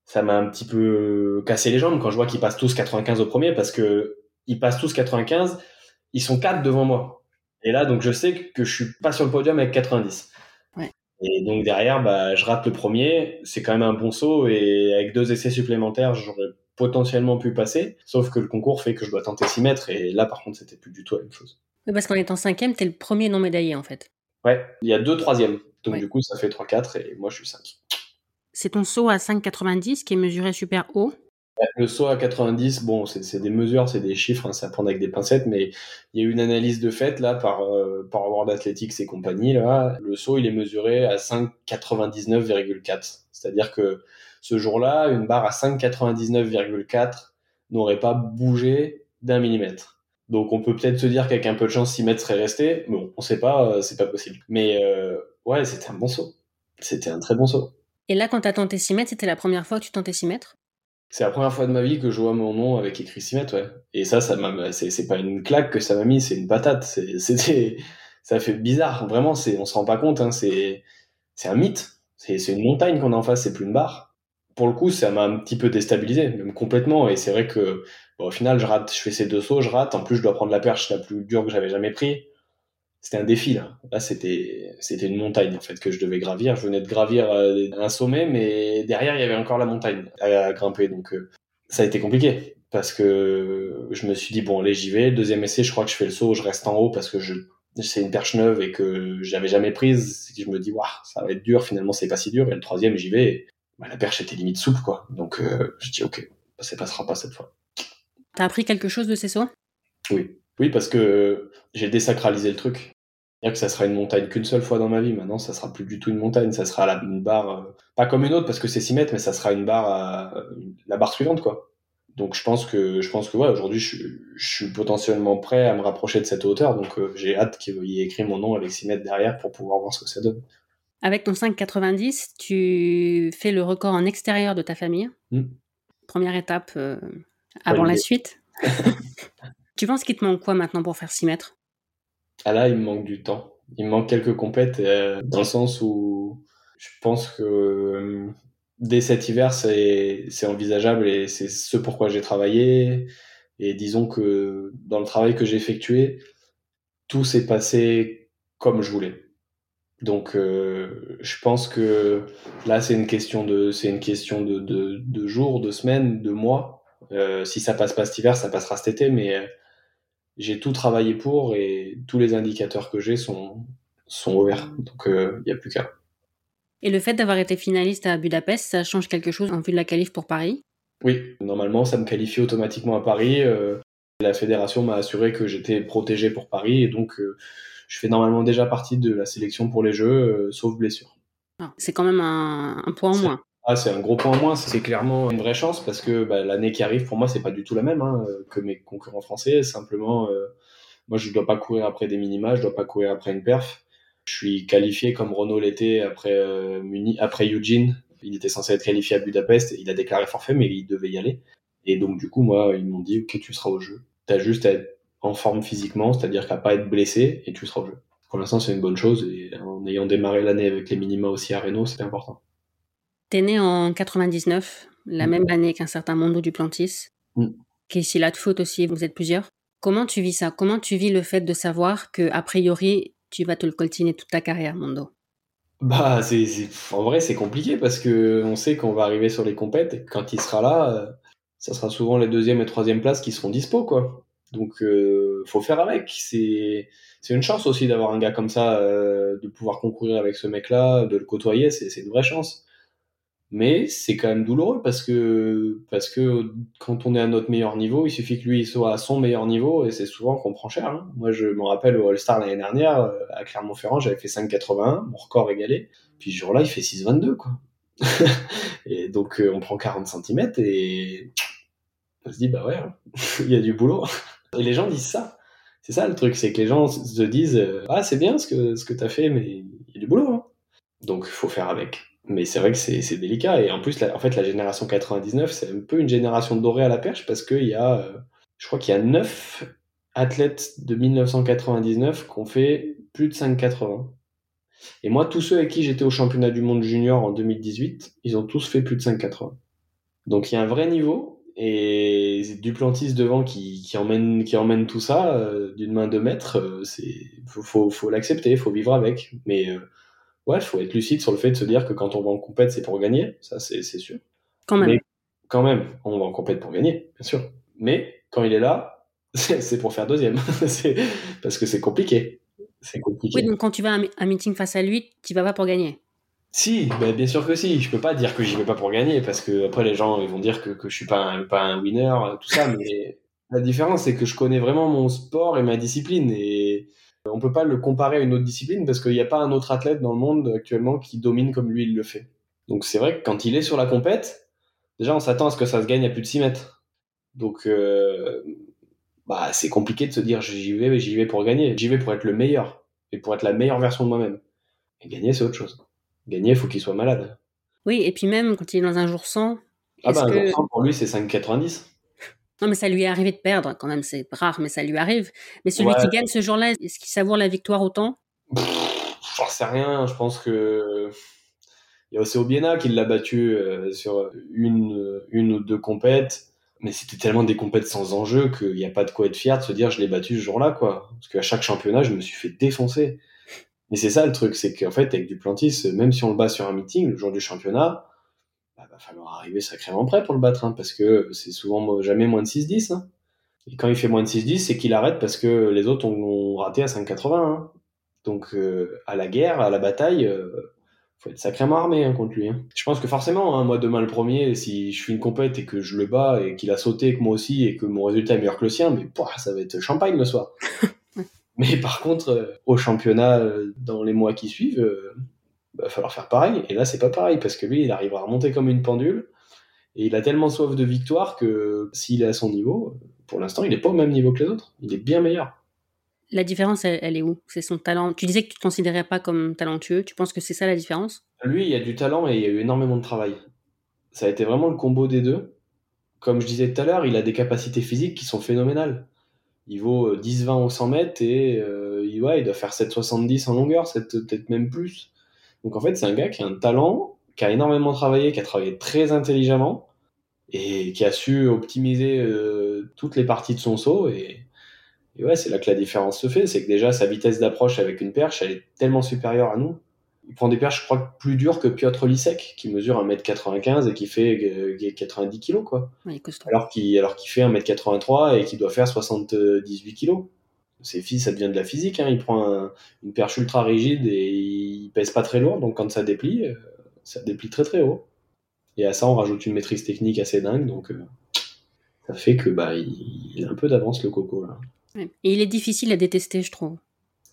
ça m'a un petit peu cassé les jambes quand je vois qu'ils passent tous 95 au premier parce que ils passent tous 95, ils sont quatre devant moi. Et là, donc je sais que je suis pas sur le podium avec 90. Et donc derrière, bah, je rate le premier. C'est quand même un bon saut et avec deux essais supplémentaires, j'aurais potentiellement pu passer. Sauf que le concours fait que je dois tenter 6 mètres et là, par contre, c'était plus du tout la même chose. Oui, parce qu'en étant cinquième, t'es le premier non médaillé en fait. Ouais, il y a deux troisièmes. Donc du coup, ça fait 3-4 et moi, je suis 5. C'est ton saut à 5,90 qui est mesuré super haut. Le saut à 90, bon, c'est des mesures, c'est des chiffres, hein, ça prend avec des pincettes, mais il y a eu une analyse de fait là par euh, World Athletics et compagnie là. Le saut, il est mesuré à 5,99,4. C'est-à-dire que ce jour-là, une barre à 5,99,4 n'aurait pas bougé d'un millimètre. Donc on peut peut-être se dire qu'avec un peu de chance, 6 mètres serait resté. Bon, on sait pas, euh, c'est pas possible. Mais euh, ouais, c'était un bon saut. C'était un très bon saut. Et là, quand tu as tenté 6 mètres, c'était la première fois que tu tentais 6 mètres? C'est la première fois de ma vie que je vois mon nom avec écrit 6 mètres, ouais. Et ça, ça m'a, c'est, pas une claque que ça m'a mis, c'est une patate. c'était, ça fait bizarre. Vraiment, c'est, on se rend pas compte, hein, c'est, c'est un mythe. C'est, une montagne qu'on a en face, c'est plus une barre. Pour le coup, ça m'a un petit peu déstabilisé, même complètement. Et c'est vrai que, au final, je rate, je fais ces deux sauts, je rate. En plus, je dois prendre la perche la plus dure que j'avais jamais pris c'était un défi là. Là, c'était c'était une montagne en fait que je devais gravir. Je venais de gravir euh, un sommet, mais derrière il y avait encore la montagne à, grimper. Donc euh, ça a été compliqué parce que je me suis dit bon allez j'y vais. Deuxième essai, je crois que je fais le saut, je reste en haut parce que je c'est une perche neuve et que j'avais jamais prise. Je me dis waouh ça va être dur. Finalement c'est pas si dur. Et le troisième j'y vais. bah, la perche était limite souple quoi. Donc euh, je dis ok ça passera pas cette fois. T'as appris quelque chose de ces sauts? Oui. Oui, parce que j'ai désacralisé le truc dire que ça sera une montagne qu'une seule fois dans ma vie. Maintenant, ça sera plus du tout une montagne. Ça sera la, une barre, euh, pas comme une autre parce que c'est 6 mètres, mais ça sera une barre à, la barre suivante, quoi. Donc je pense que je pense que ouais, aujourd'hui je, suis potentiellement prêt à me rapprocher de cette hauteur. Donc euh, j'ai hâte qu'il y ait écrit mon nom avec 6 mètres derrière pour pouvoir voir ce que ça donne. Avec ton 5,90, tu fais le record en extérieur de ta famille. Hmm. Première étape euh, avant la suite. tu penses qu'il te manque quoi maintenant pour faire 6 mètres? Ah là, il me manque du temps. Il me manque quelques compètes euh, dans le sens où je pense que euh, dès cet hiver, c'est envisageable et c'est ce pourquoi j'ai travaillé. Et disons que dans le travail que j'ai effectué, tout s'est passé comme je voulais. Donc, euh, je pense que là, c'est une question de, c'est une question de, de, de, jours, de semaines, de mois. si ça passe pas cet hiver, ça passera cet été, mais j'ai tout travaillé pour et tous les indicateurs que j'ai sont, sont ouverts. Donc il euh, n'y a plus qu'à. Et le fait d'avoir été finaliste à Budapest, ça change quelque chose en vue de la qualif pour Paris? Oui, normalement ça me qualifie automatiquement à Paris. Euh, la fédération m'a assuré que j'étais protégé pour Paris et donc euh, je fais normalement déjà partie de la sélection pour les Jeux, sauf blessure. Ah, c'est quand même un, un point en moins. Ah, c'est un gros point en moins, c'est clairement une vraie chance parce que bah, l'année qui arrive pour moi c'est pas du tout la même hein, que mes concurrents français. Simplement, euh, moi je dois pas courir après des minima, je dois pas courir après une perf. Je suis qualifié comme Renault l'était après euh, après Eugene. Il était censé être qualifié à Budapest, il a déclaré forfait mais il devait y aller. Et donc du coup moi ils m'ont dit ok tu seras au jeu. T'as juste à être en forme physiquement, c'est-à-dire qu'à pas être blessé et tu seras au jeu. Pour l'instant c'est une bonne chose et en ayant démarré l'année avec les minima aussi à Renault c'était important. T'es né en 99, la mmh. même année qu'un certain Mondo Duplantis. Mmh. Casey Latfoot aussi, vous êtes plusieurs. Comment tu vis ça? Comment tu vis le fait de savoir que a priori tu vas te le coltiner toute ta carrière, Mondo? Bah, c'est, en vrai, c'est compliqué parce que on sait qu'on va arriver sur les compètes et quand il sera là, euh, ça sera souvent les deuxième et troisième places qui seront dispo, quoi. Donc, euh, faut faire avec. C'est, c'est une chance aussi d'avoir un gars comme ça, euh, de pouvoir concourir avec ce mec-là, de le côtoyer, c'est, c'est une vraie chance mais c'est quand même douloureux parce que parce que quand on est à notre meilleur niveau, il suffit que lui soit à son meilleur niveau et c'est souvent qu'on prend cher. Hein. Moi, je me rappelle au All-Star l'année dernière euh, à Clermont-Ferrand, j'avais fait 5,81, mon record égalé. Puis ce jour-là, il fait 6,22 quoi. et donc euh, on prend 40 cm et on se dit bah ouais, il y a du boulot. et les gens disent ça. C'est ça le truc, c'est que les gens se disent euh, ah c'est bien ce que ce que t'as fait, mais il y a du boulot. Hein. Donc faut faire avec mais c'est vrai que c'est délicat. Et en plus, la, en fait, la génération 99, c'est un peu une génération dorée à la perche parce qu'il y a, euh, je crois qu'il y a 9 athlètes de 1999 qui ont fait plus de 5,80. Et moi, tous ceux avec qui j'étais au championnat du monde junior en 2018, ils ont tous fait plus de 5,80. Donc il y a un vrai niveau. Et Duplantis devant qui, qui, emmène, qui emmène tout ça euh, d'une main de maître, euh, c'est faut, faut, faut l'accepter, faut vivre avec. Mais Ouais, il faut être lucide sur le fait de se dire que quand on va en compète, c'est pour gagner, ça c'est sûr. Quand même. Mais quand même, on va en compète pour gagner, bien sûr. Mais quand il est là, c'est pour faire deuxième. parce que c'est compliqué. C'est compliqué. Oui, donc quand tu vas à un meeting face à lui, tu vas pas pour gagner. Si, bah, bien sûr que si. Je peux pas dire que j'y vais pas pour gagner parce que après les gens ils vont dire que, que je suis pas un, pas un winner, tout ça. Mais la différence c'est que je connais vraiment mon sport et ma discipline et on peut pas le comparer à une autre discipline parce qu'il n'y a pas un autre athlète dans le monde actuellement qui domine comme lui il le fait. Donc c'est vrai que quand il est sur la compète, déjà on s'attend à ce que ça se gagne à plus de 6 mètres. Donc euh, bah, c'est compliqué de se dire j'y vais, j'y vais pour gagner. J'y vais pour être le meilleur et pour être la meilleure version de moi-même. Et gagner c'est autre chose. Gagner, il faut qu'il soit malade. Oui, et puis même quand il est dans un jour sans. Ah bah un jour sans pour lui c'est 5,90. Non, mais ça lui est arrivé de perdre quand même, c'est rare, mais ça lui arrive. Mais celui qui gagne ce jour-là, est-ce qu'il savoure la victoire autant? J'en sais rien, je pense que. Il y a aussi Obiena qui l'a battu euh, sur une, une ou deux compètes, mais c'était tellement des compètes sans enjeu qu'il n'y a pas de quoi être fier de se dire je l'ai battu ce jour-là, quoi. Parce qu'à chaque championnat, je me suis fait défoncer. Mais c'est ça le truc, c'est qu'en fait, avec Duplantis, même si on le bat sur un meeting, le jour du championnat, va falloir arriver sacrément prêt pour le battre, hein, parce que c'est souvent jamais moins de 6-10. Hein. Et quand il fait moins de 6-10, c'est qu'il arrête parce que les autres ont, raté à 5,80. Hein. Donc euh, à la guerre, à la bataille, euh, faut être sacrément armé hein, contre lui. Hein. Je pense que forcément, moi demain le premier, si je fais une compète et que je le bats et qu'il a sauté que moi aussi et que mon résultat est meilleur que le sien, mais ça va être champagne le soir. mais par contre, euh, au championnat, dans les mois qui suivent, il va falloir faire pareil. Et là, c'est pas pareil parce que lui, il arrivera à remonter comme une pendule. Et il a tellement soif de victoire que s'il est à son niveau, pour l'instant, il n'est pas au même niveau que les autres. Il est bien meilleur. La différence, elle, est où? C'est son talent. Tu disais que tu ne te considérais pas comme talentueux. Tu penses que c'est ça la différence? Lui, il y a du talent et il y a eu énormément de travail. Ça a été vraiment le combo des deux. Comme je disais tout à l'heure, il a des capacités physiques qui sont phénoménales. Il vaut 10-20 euh, au 100 mètres et euh, il, il doit faire 7,70 en longueur, peut-être même plus. Donc en fait, c'est un gars qui a un talent, qui a énormément travaillé, qui a travaillé très intelligemment et qui a su optimiser euh, toutes les parties de son saut. Et, ouais, c'est là que la différence se fait. C'est que déjà, sa vitesse d'approche avec une perche, elle est tellement supérieure à nous. Il prend des perches, je crois, plus dures que Piotr Lisek, qui mesure 1m95 et qui fait 90 kg, quoi. alors qu'il alors qu'il fait 1m83 et qui doit faire 78 kg. C'est ça devient de la physique. Hein. Il prend une perche ultra rigide et il pèse pas très lourd, donc quand ça déplie, euh, ça déplie très très haut. Et à ça, on rajoute une maîtrise technique assez dingue, donc euh, ça fait que bah il, a un peu d'avance le coco là. Et il est difficile à détester, je trouve.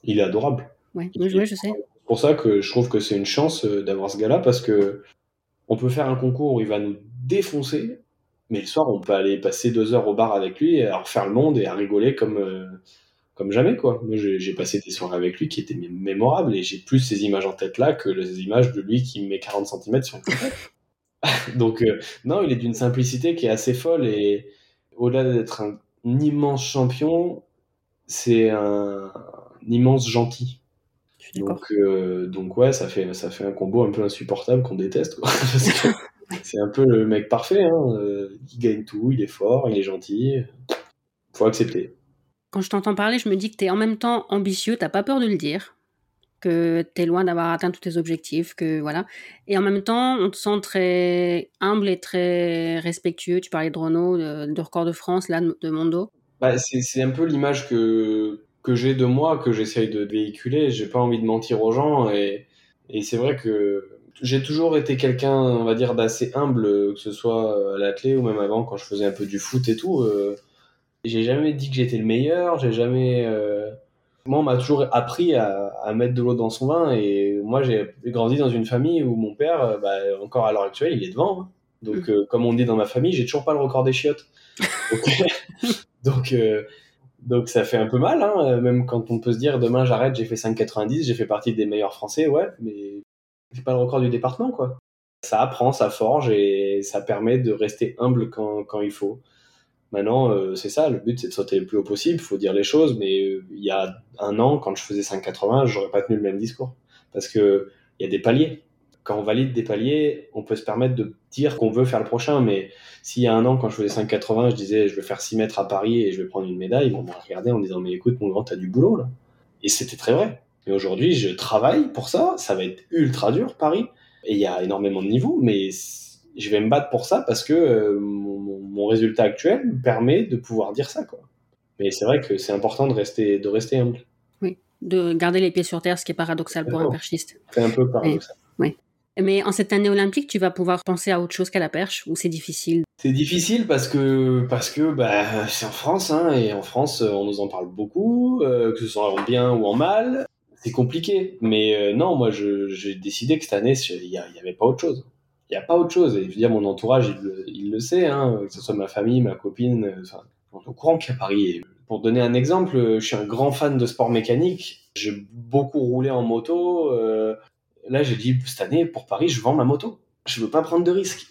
Il est adorable. Ouais, je sais. C'est pour ça que je trouve que c'est une chance euh, d'avoir ce gars-là parce que on peut faire un concours où il va nous défoncer, mais le soir on peut aller passer deux heures au bar avec lui et à refaire le monde et à rigoler comme comme jamais quoi. Moi j'ai passé des soirées avec lui qui étaient mémorables et j'ai plus ces images en tête là que les images de lui qui met 40 cm sur le Donc euh, non, il est d'une simplicité qui est assez folle et au-delà d'être un, immense champion, c'est un, immense gentil. Donc, euh, donc ouais, ça fait, ça fait un combo un peu insupportable qu'on déteste. c'est un peu le mec parfait. Hein. Euh, il gagne tout, il est fort, il est gentil. Faut accepter quand je t'entends parler, je me dis que tu es en même temps ambitieux, t'as pas peur de le dire, que tu es loin d'avoir atteint tous tes objectifs, que voilà. Et en même temps, on te sent très humble et très respectueux. Tu parlais de Renault, de, record de France, là, de Mondo. Bah, c'est un peu l'image que, que j'ai de moi, que j'essaye de véhiculer. J'ai pas envie de mentir aux gens. Et, et c'est vrai que j'ai toujours été quelqu'un, on va dire, d'assez humble, que ce soit à l'athlé ou même avant, quand je faisais un peu du foot et tout. Euh, j'ai jamais dit que j'étais le meilleur, j'ai jamais. Euh, moi, on m'a toujours appris à, mettre de l'eau dans son vin, et moi, j'ai grandi dans une famille où mon père, euh, bah, encore à l'heure actuelle, il est devant. Hein. Donc, euh, comme on dit dans ma famille, j'ai toujours pas le record des chiottes. Donc, donc, ça fait un peu mal, hein, même quand on peut se dire demain j'arrête, j'ai fait 5,90, j'ai fait partie des meilleurs Français, ouais, mais j'ai pas le record du département, quoi. Ça apprend, ça forge et ça permet de rester humble quand, quand il faut. Maintenant, euh, c'est ça, le but c'est de sauter le plus haut possible, il faut dire les choses, mais euh, il y a un an, quand je faisais 5,80, j'aurais pas tenu le même discours. Parce que il y a des paliers. Quand on valide des paliers, on peut se permettre de dire qu'on veut faire le prochain, mais s'il y a un an, quand je faisais 5,80, je disais je vais faire 6 mètres à Paris et je vais prendre une médaille, on m'a regardé en disant mais écoute mon grand, t'as du boulot là. Et c'était très vrai. Et aujourd'hui, je travaille pour ça. Ça va être ultra dur, Paris. Et il y a énormément de niveaux, mais je vais me battre pour ça parce que euh, mon, mon, résultat actuel me permet de pouvoir dire ça. Quoi. Mais c'est vrai que c'est important de rester, de rester humble. Oui, de garder les pieds sur terre, ce qui est paradoxal pour un perchiste. C'est un peu paradoxal. Oui. Mais en cette année olympique, tu vas pouvoir penser à autre chose qu'à la perche ou c'est difficile? C'est difficile parce que parce que bah, c'est en France hein, et en France on nous en parle beaucoup, euh, que ce soit en bien ou en mal. C'est compliqué, mais euh, non, moi j'ai décidé que cette année il n'y avait pas autre chose. N'y a pas autre chose. Et je veux dire, mon entourage, il, le sait, hein, que ce soit ma famille, ma copine, euh, enfin, on est au courant qu'à Paris. Pour donner un exemple, je suis un grand fan de sport mécanique. J'ai beaucoup roulé en moto. Euh, là, j'ai dit, cette année, pour Paris, je vends ma moto. Je veux pas prendre de risques.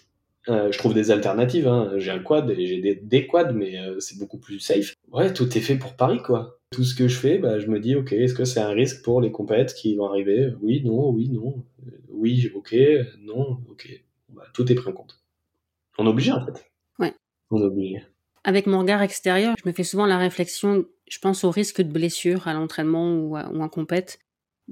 Euh, je trouve des alternatives. Hein. J'ai un quad et j'ai des, quads, mais euh, c'est beaucoup plus safe. Ouais, tout est fait pour Paris, quoi. Tout ce que je fais, bah, je me dis, ok, est-ce que c'est un risque pour les compètes qui vont arriver? Oui, non, oui, non. Oui, ok, non, ok. Bah, tout est pris en compte. On est obligé, en fait. Ouais. On est obligé. Avec mon regard extérieur, je me fais souvent la réflexion, je pense au risque de blessure à l'entraînement ou, ou en compète.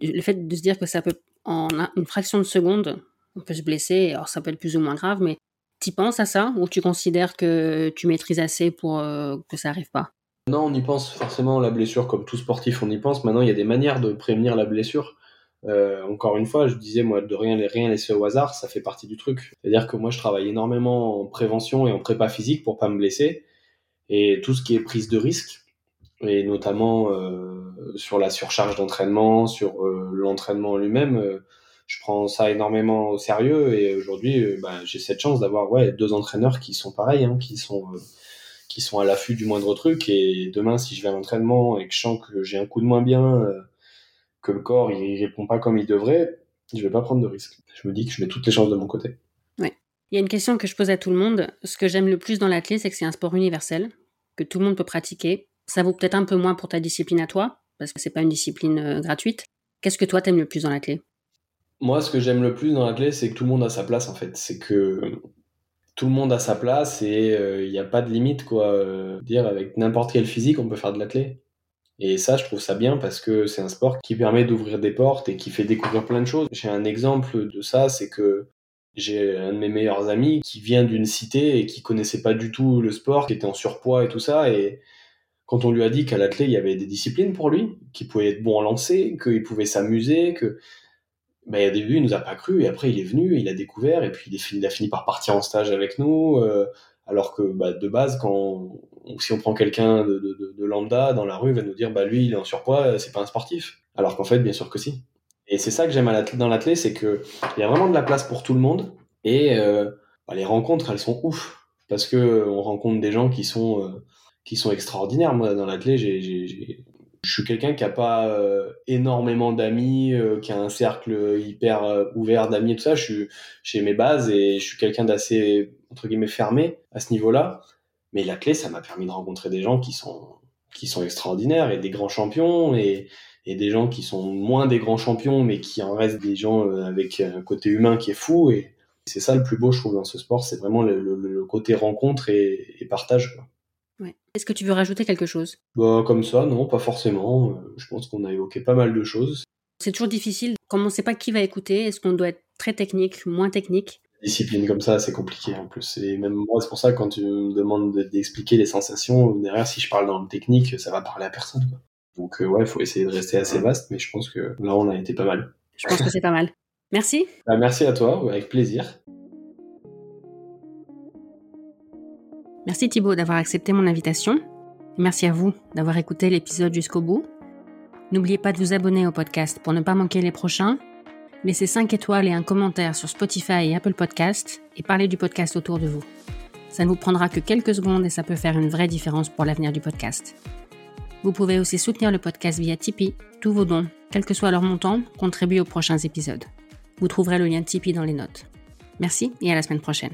Le fait de se dire que ça peut en une fraction de seconde, on peut se blesser, alors ça peut être plus ou moins grave, mais tu penses à ça ou tu considères que tu maîtrises assez pour euh, que ça arrive pas? Non, on y pense forcément la blessure, comme tout sportif, on y pense. Maintenant, il y a des manières de prévenir la blessure. Euh, encore une fois, je disais moi de rien, rien laisser au hasard, ça fait partie du truc. C'est-à-dire que moi, je travaille énormément en prévention et en prépa physique pour pas me blesser, et tout ce qui est prise de risque, et notamment euh, sur la surcharge d'entraînement, sur euh, l'entraînement lui-même. Euh, je prends ça énormément au sérieux et aujourd'hui, bah, j'ai cette chance d'avoir ouais, deux entraîneurs qui sont pareils, hein, qui sont qui sont à l'affût du moindre truc. Et demain, si je vais à l'entraînement et que je sens que j'ai un coup de moins bien, que le corps il répond pas comme il devrait, je vais pas prendre de risque. Je me dis que je mets toutes les chances de mon côté. Ouais. Il y a une question que je pose à tout le monde. Ce que j'aime le plus dans l'athlète, c'est que c'est un sport universel, que tout le monde peut pratiquer, ça vaut peut-être un peu moins pour ta discipline à toi, parce que c'est pas une discipline euh, gratuite. Qu'est-ce que toi t'aimes le plus dans la clé Moi, ce que j'aime le plus dans la clé, c'est que tout le monde a sa place en fait. C'est que tout le monde a sa place et il euh, n'y a pas de limite quoi. Euh, dire avec n'importe quel physique, on peut faire de la clé. Et ça, je trouve ça bien parce que c'est un sport qui permet d'ouvrir des portes et qui fait découvrir plein de choses. J'ai un exemple de ça, c'est que j'ai un de mes meilleurs amis qui vient d'une cité et qui connaissait pas du tout le sport, qui était en surpoids et tout ça, et quand on lui a dit qu'à l'athlète, il y avait des disciplines pour lui, qu'il pouvait être bon en lancer, qu'il pouvait s'amuser, que ben, au début, il nous a pas cru, et après, il est venu, il a découvert, et puis il, a fini par partir en stage avec nous, euh, alors que bah, de base, quand si on prend quelqu'un de, lambda dans la rue, il va nous dire, bah lui, il est en surpoids, c'est pas un sportif. Alors qu'en fait, bien sûr que si. Et c'est ça que j'aime dans l'athlète, c'est que il y a vraiment de la place pour tout le monde, et euh, bah, les rencontres, elles sont ouf, parce que on rencontre des gens qui sont... Euh, qui sont extraordinaires. Moi, dans l'athlète, j'ai, je suis quelqu'un qui a pas euh, énormément d'amis, euh, qui a un cercle hyper euh, ouvert d'amis et tout ça. Je suis chez mes bases et je suis quelqu'un d'assez entre guillemets fermé à ce niveau-là. Mais l'athlète, ça m'a permis de rencontrer des gens qui sont qui sont extraordinaires et des grands champions et, et des gens qui sont moins des grands champions mais qui en restent des gens avec un côté humain qui est fou et c'est ça le plus beau je trouve dans ce sport c'est vraiment le, le, côté rencontre et, et partage quoi. Est-ce que tu veux rajouter quelque chose? Bah, Comme ça, non, pas forcément. Euh, je pense qu'on a évoqué pas mal de choses. C'est toujours difficile. Comme on ne sait pas qui va écouter, est-ce qu'on doit être très technique, moins technique? Discipline comme ça, c'est compliqué en plus. Et même moi, c'est pour ça que quand tu me demandes d'expliquer les sensations, derrière, si je parle dans le technique, ça va parler à personne. Donc euh, ouais, il faut essayer de rester assez vaste, mais je pense que là, on a été pas mal. Je pense que c'est pas mal. Merci. Bah, merci à toi, avec plaisir. Merci Thibaut d'avoir accepté mon invitation. merci à vous d'avoir écouté l'épisode jusqu'au bout. N'oubliez pas de vous abonner au podcast pour ne pas manquer les prochains. Laissez 5 étoiles et un commentaire sur Spotify et Apple Podcast et parlez du podcast autour de vous. Ça ne vous prendra que quelques secondes et ça peut faire une vraie différence pour l'avenir du podcast. Vous pouvez aussi soutenir le podcast via Tipeee. Tous vos dons, quel que soit leur montant, contribuent aux prochains épisodes. Vous trouverez le lien Tipeee dans les notes. Merci et à la semaine prochaine.